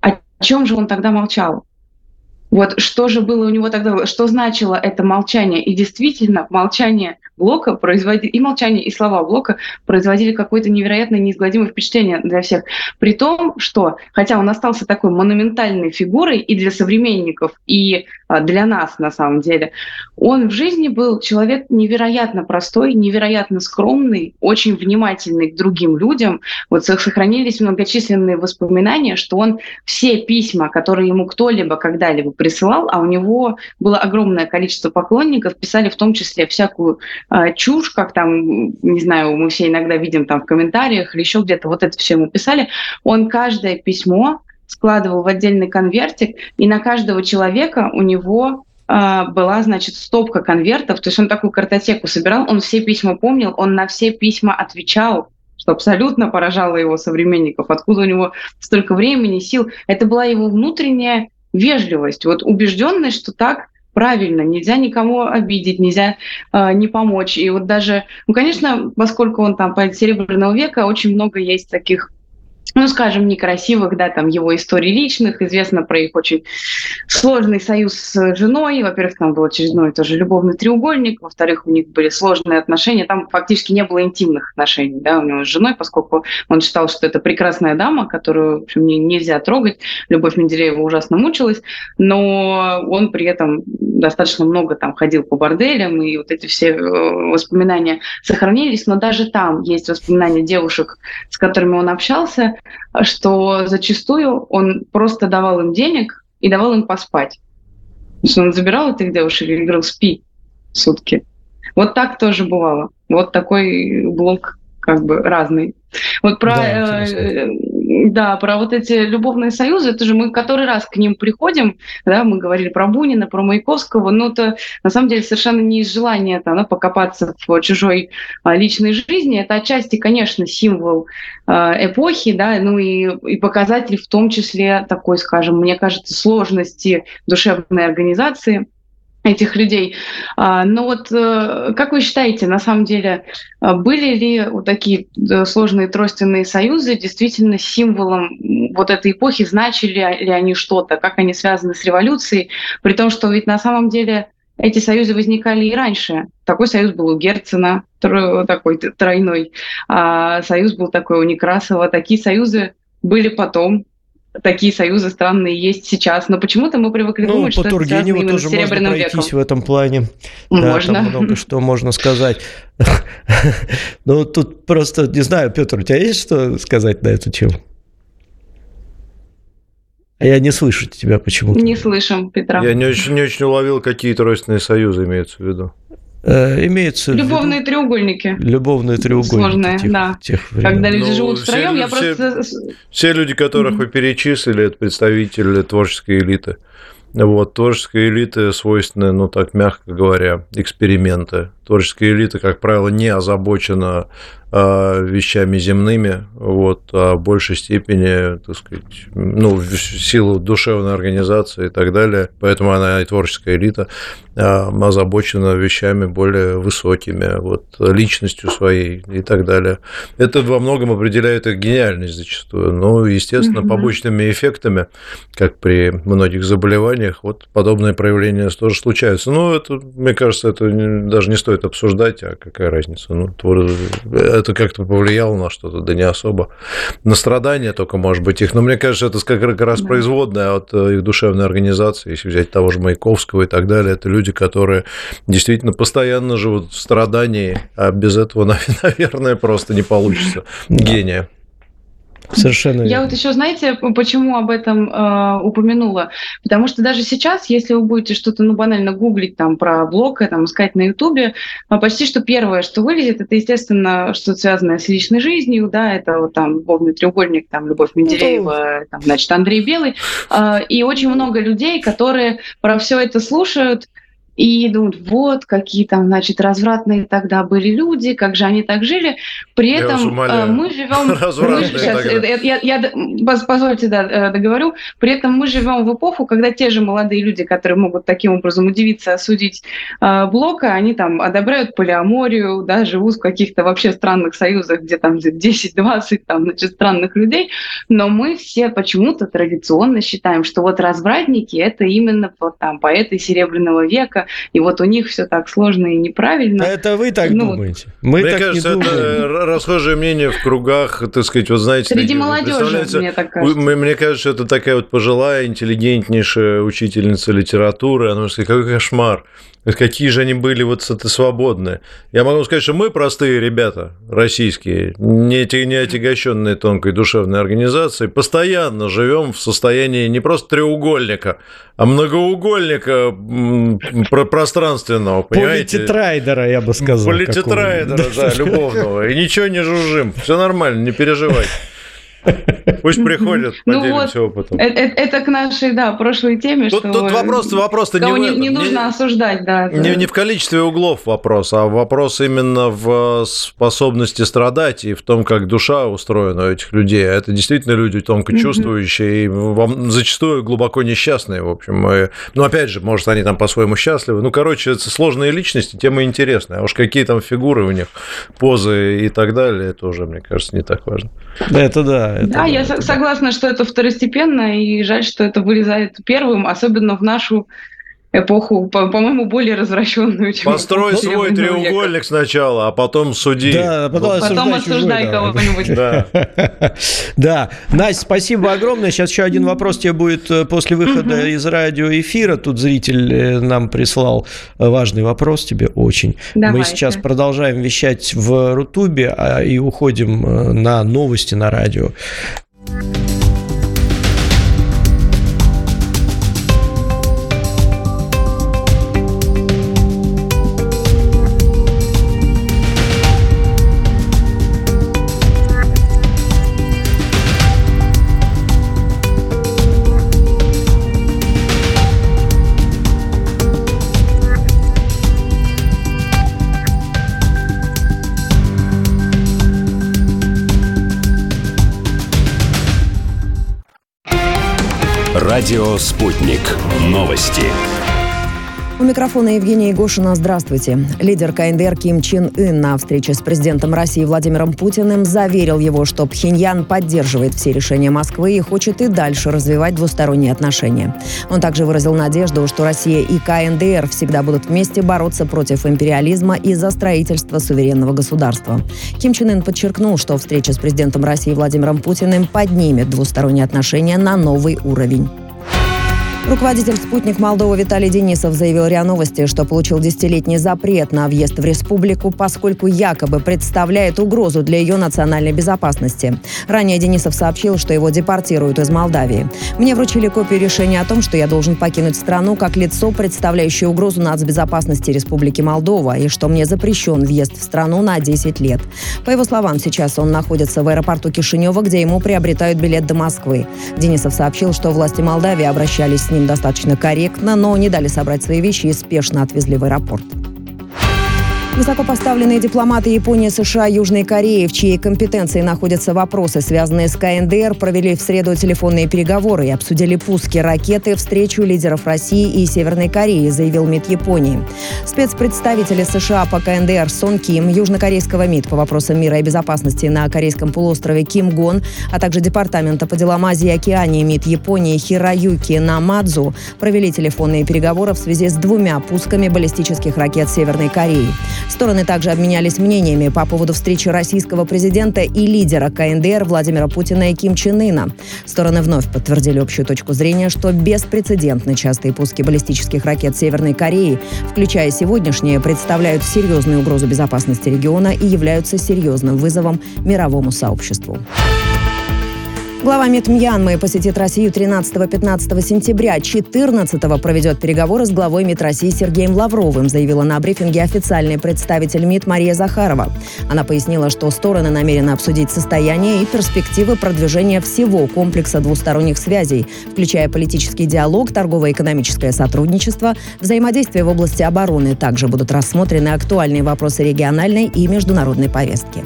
о чем же он тогда молчал. Вот что же было у него тогда, что значило это молчание? И действительно, молчание Блока производили, и молчание, и слова Блока производили какое-то невероятное, неизгладимое впечатление для всех. При том, что, хотя он остался такой монументальной фигурой и для современников, и а, для нас на самом деле, он в жизни был человек невероятно простой, невероятно скромный, очень внимательный к другим людям. Вот сохранились многочисленные воспоминания, что он все письма, которые ему кто-либо когда-либо присылал, а у него было огромное количество поклонников, писали в том числе всякую э, чушь, как там, не знаю, мы все иногда видим там в комментариях или еще где-то, вот это все ему писали. Он каждое письмо складывал в отдельный конвертик, и на каждого человека у него э, была, значит, стопка конвертов, то есть он такую картотеку собирал, он все письма помнил, он на все письма отвечал, что абсолютно поражало его современников, откуда у него столько времени, сил. Это была его внутренняя вежливость, вот убежденность, что так правильно, нельзя никому обидеть, нельзя э, не помочь. И вот даже, ну, конечно, поскольку он там поэт Серебряного века, очень много есть таких ну, скажем, некрасивых, да, там его историй личных, известно про их очень сложный союз с женой, во-первых, там был очередной тоже любовный треугольник, во-вторых, у них были сложные отношения, там фактически не было интимных отношений, да, у него с женой, поскольку он считал, что это прекрасная дама, которую, в общем, нельзя трогать, Любовь Менделеева ужасно мучилась, но он при этом достаточно много там ходил по борделям, и вот эти все э, воспоминания сохранились, но даже там есть воспоминания девушек, с которыми он общался, что зачастую он просто давал им денег и давал им поспать. То есть он забирал этих девушек и говорил, спи сутки. Вот так тоже бывало. Вот такой блок как бы разный. Вот про, да, э, да, про вот эти любовные союзы, это же мы который раз к ним приходим, да, мы говорили про Бунина, про Маяковского, но это на самом деле совершенно не из желания там, да, покопаться в чужой а, личной жизни, это отчасти, конечно, символ а, эпохи, да, ну и, и показатель в том числе такой, скажем, мне кажется, сложности душевной организации этих людей. А, но вот э, как вы считаете, на самом деле, а, были ли вот такие сложные тройственные союзы действительно символом вот этой эпохи, значили ли они что-то, как они связаны с революцией, при том, что ведь на самом деле эти союзы возникали и раньше. Такой союз был у Герцена, такой тройной. А союз был такой у Некрасова. Такие союзы были потом такие союзы странные есть сейчас, но почему-то мы привыкли ну, думать, по что Тургеневу это тоже с Серебряным можно пройтись веком. в этом плане. Можно. Да, там много что можно сказать. Ну, тут просто, не знаю, Петр, у тебя есть что сказать на эту тему? А я не слышу тебя почему-то. Не слышим, Петра. Я не очень, не очень уловил, какие тройственные союзы имеются в виду. Э, имеется Любовные виду... треугольники. Любовные треугольники. Сложные, тех, да. Тех времен. Когда люди ну, живут втроем, я все, просто... Все люди, которых mm-hmm. вы перечислили, это представители творческой элиты. Вот, творческая элита свойственна, ну так мягко говоря, эксперименты. Творческая элита, как правило, не озабочена а, вещами земными, вот, а в большей степени, так сказать, ну, в силу душевной организации и так далее, поэтому она и творческая элита, а, озабочена вещами более высокими, вот, личностью своей и так далее. Это во многом определяет их гениальность зачастую, но, естественно, угу. побочными эффектами, как при многих заболеваниях, вот подобные проявления тоже случаются. Ну, это, мне кажется, это даже не стоит обсуждать, а какая разница, ну, это как-то повлияло на что-то, да не особо. На страдания только, может быть, их. Но мне кажется, это как раз да. производная от э, их душевной организации. Если взять того же Маяковского и так далее, это люди, которые действительно постоянно живут в страдании, а без этого, наверное, просто не получится. Гения. Совершенно Я вот еще, знаете, почему об этом э, упомянула? Потому что даже сейчас, если вы будете что-то, ну, банально гуглить там про блог, там, искать на Ютубе, э, почти что первое, что вылезет, это, естественно, что-то связанное с личной жизнью, да, это вот там любовный треугольник, там, Любовь Менделеева, там, значит, Андрей Белый, э, и очень много людей, которые про все это слушают, и думают, вот какие там, значит, развратные тогда были люди, как же они так жили. При я этом э, мы живем... Мы, сейчас, я, я, я, позвольте, да, э, договорю. При этом мы живем в эпоху, когда те же молодые люди, которые могут таким образом удивиться, осудить э, Блока, они там одобряют полиаморию, да, живут в каких-то вообще странных союзах, где там 10-20 там, значит, странных людей. Но мы все почему-то традиционно считаем, что вот развратники – это именно вот там поэты Серебряного века, и вот у них все так сложно и неправильно. Это вы так ну, думаете? Мы мне так кажется, не думаем. это расхожее мнение в кругах, так сказать, вот знаете... Среди молодежи, мне так кажется. Мне кажется, это такая вот пожилая, интеллигентнейшая учительница литературы, она сказать, какой кошмар. Какие же они были вот это свободные. Я могу сказать, что мы простые ребята, российские, не, не отягощенные тонкой душевной организацией, постоянно живем в состоянии не просто треугольника, а многоугольника пространственного, понимаете? Политетрайдера, я бы сказал. Политетрайдера, да, любовного. И ничего не жужжим. Все нормально, не переживай. Пусть приходят, ну поделимся ну вот, опытом. Это, к нашей, да, прошлой теме, тут, что тут вопрос, вопрос не, нужно осуждать, да. Не, в количестве углов вопрос, а вопрос именно в способности страдать и в том, как душа устроена у этих людей. А это действительно люди тонко чувствующие и вам зачастую глубоко несчастные, в общем. Ну, опять же, может, они там по-своему счастливы. Ну, короче, это сложные личности, тема интересная. А уж какие там фигуры у них, позы и так далее, это уже, мне кажется, не так важно. Это да, это да, я согласна, что это второстепенно, и жаль, что это вылезает первым, особенно в нашу эпоху, по-моему, более развращенную, чем Построй свой треугольник века. сначала, а потом суди. Да, потом, потом осуждай, кого-нибудь. Да. да. Настя, спасибо огромное. Сейчас еще один вопрос тебе будет э, после выхода из радиоэфира. Тут зритель э, нам прислал э, важный вопрос тебе очень. Мы сейчас продолжаем вещать в Рутубе а, и уходим на новости на радио. Радио «Спутник». Новости. У микрофона Евгения Егошина. Здравствуйте. Лидер КНДР Ким Чен Ын на встрече с президентом России Владимиром Путиным заверил его, что Пхеньян поддерживает все решения Москвы и хочет и дальше развивать двусторонние отношения. Он также выразил надежду, что Россия и КНДР всегда будут вместе бороться против империализма и за строительство суверенного государства. Ким Чен Ын подчеркнул, что встреча с президентом России Владимиром Путиным поднимет двусторонние отношения на новый уровень. Руководитель «Спутник Молдовы» Виталий Денисов заявил РИА Новости, что получил десятилетний запрет на въезд в республику, поскольку якобы представляет угрозу для ее национальной безопасности. Ранее Денисов сообщил, что его депортируют из Молдавии. Мне вручили копию решения о том, что я должен покинуть страну как лицо, представляющее угрозу нацбезопасности Республики Молдова, и что мне запрещен въезд в страну на 10 лет. По его словам, сейчас он находится в аэропорту Кишинева, где ему приобретают билет до Москвы. Денисов сообщил, что власти Молдавии обращались с ним достаточно корректно, но не дали собрать свои вещи и спешно отвезли в аэропорт. Высокопоставленные дипломаты Японии, США Южной Кореи, в чьей компетенции находятся вопросы, связанные с КНДР, провели в среду телефонные переговоры и обсудили пуски ракеты, встречу лидеров России и Северной Кореи, заявил МИД Японии. Спецпредставители США по КНДР Сон Ким, южнокорейского МИД по вопросам мира и безопасности на Корейском полуострове Ким Гон, а также Департамента по делам Азии и Океании МИД Японии Хироюки Намадзу провели телефонные переговоры в связи с двумя пусками баллистических ракет Северной Кореи. Стороны также обменялись мнениями по поводу встречи российского президента и лидера КНДР Владимира Путина и Ким Чен Ына. Стороны вновь подтвердили общую точку зрения, что беспрецедентно частые пуски баллистических ракет Северной Кореи, включая сегодняшние, представляют серьезную угрозу безопасности региона и являются серьезным вызовом мировому сообществу. Глава МИД Мьянмы посетит Россию 13-15 сентября. 14 проведет переговоры с главой МИД России Сергеем Лавровым, заявила на брифинге официальный представитель МИД Мария Захарова. Она пояснила, что стороны намерены обсудить состояние и перспективы продвижения всего комплекса двусторонних связей, включая политический диалог, торгово-экономическое сотрудничество, взаимодействие в области обороны. Также будут рассмотрены актуальные вопросы региональной и международной повестки.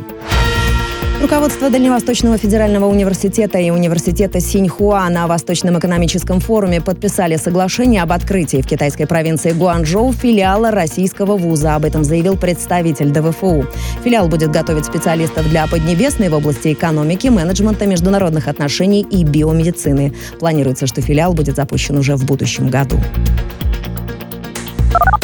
Руководство Дальневосточного федерального университета и университета Синьхуа на Восточном экономическом форуме подписали соглашение об открытии в китайской провинции Гуанчжоу филиала российского вуза. Об этом заявил представитель ДВФУ. Филиал будет готовить специалистов для Поднебесной в области экономики, менеджмента, международных отношений и биомедицины. Планируется, что филиал будет запущен уже в будущем году.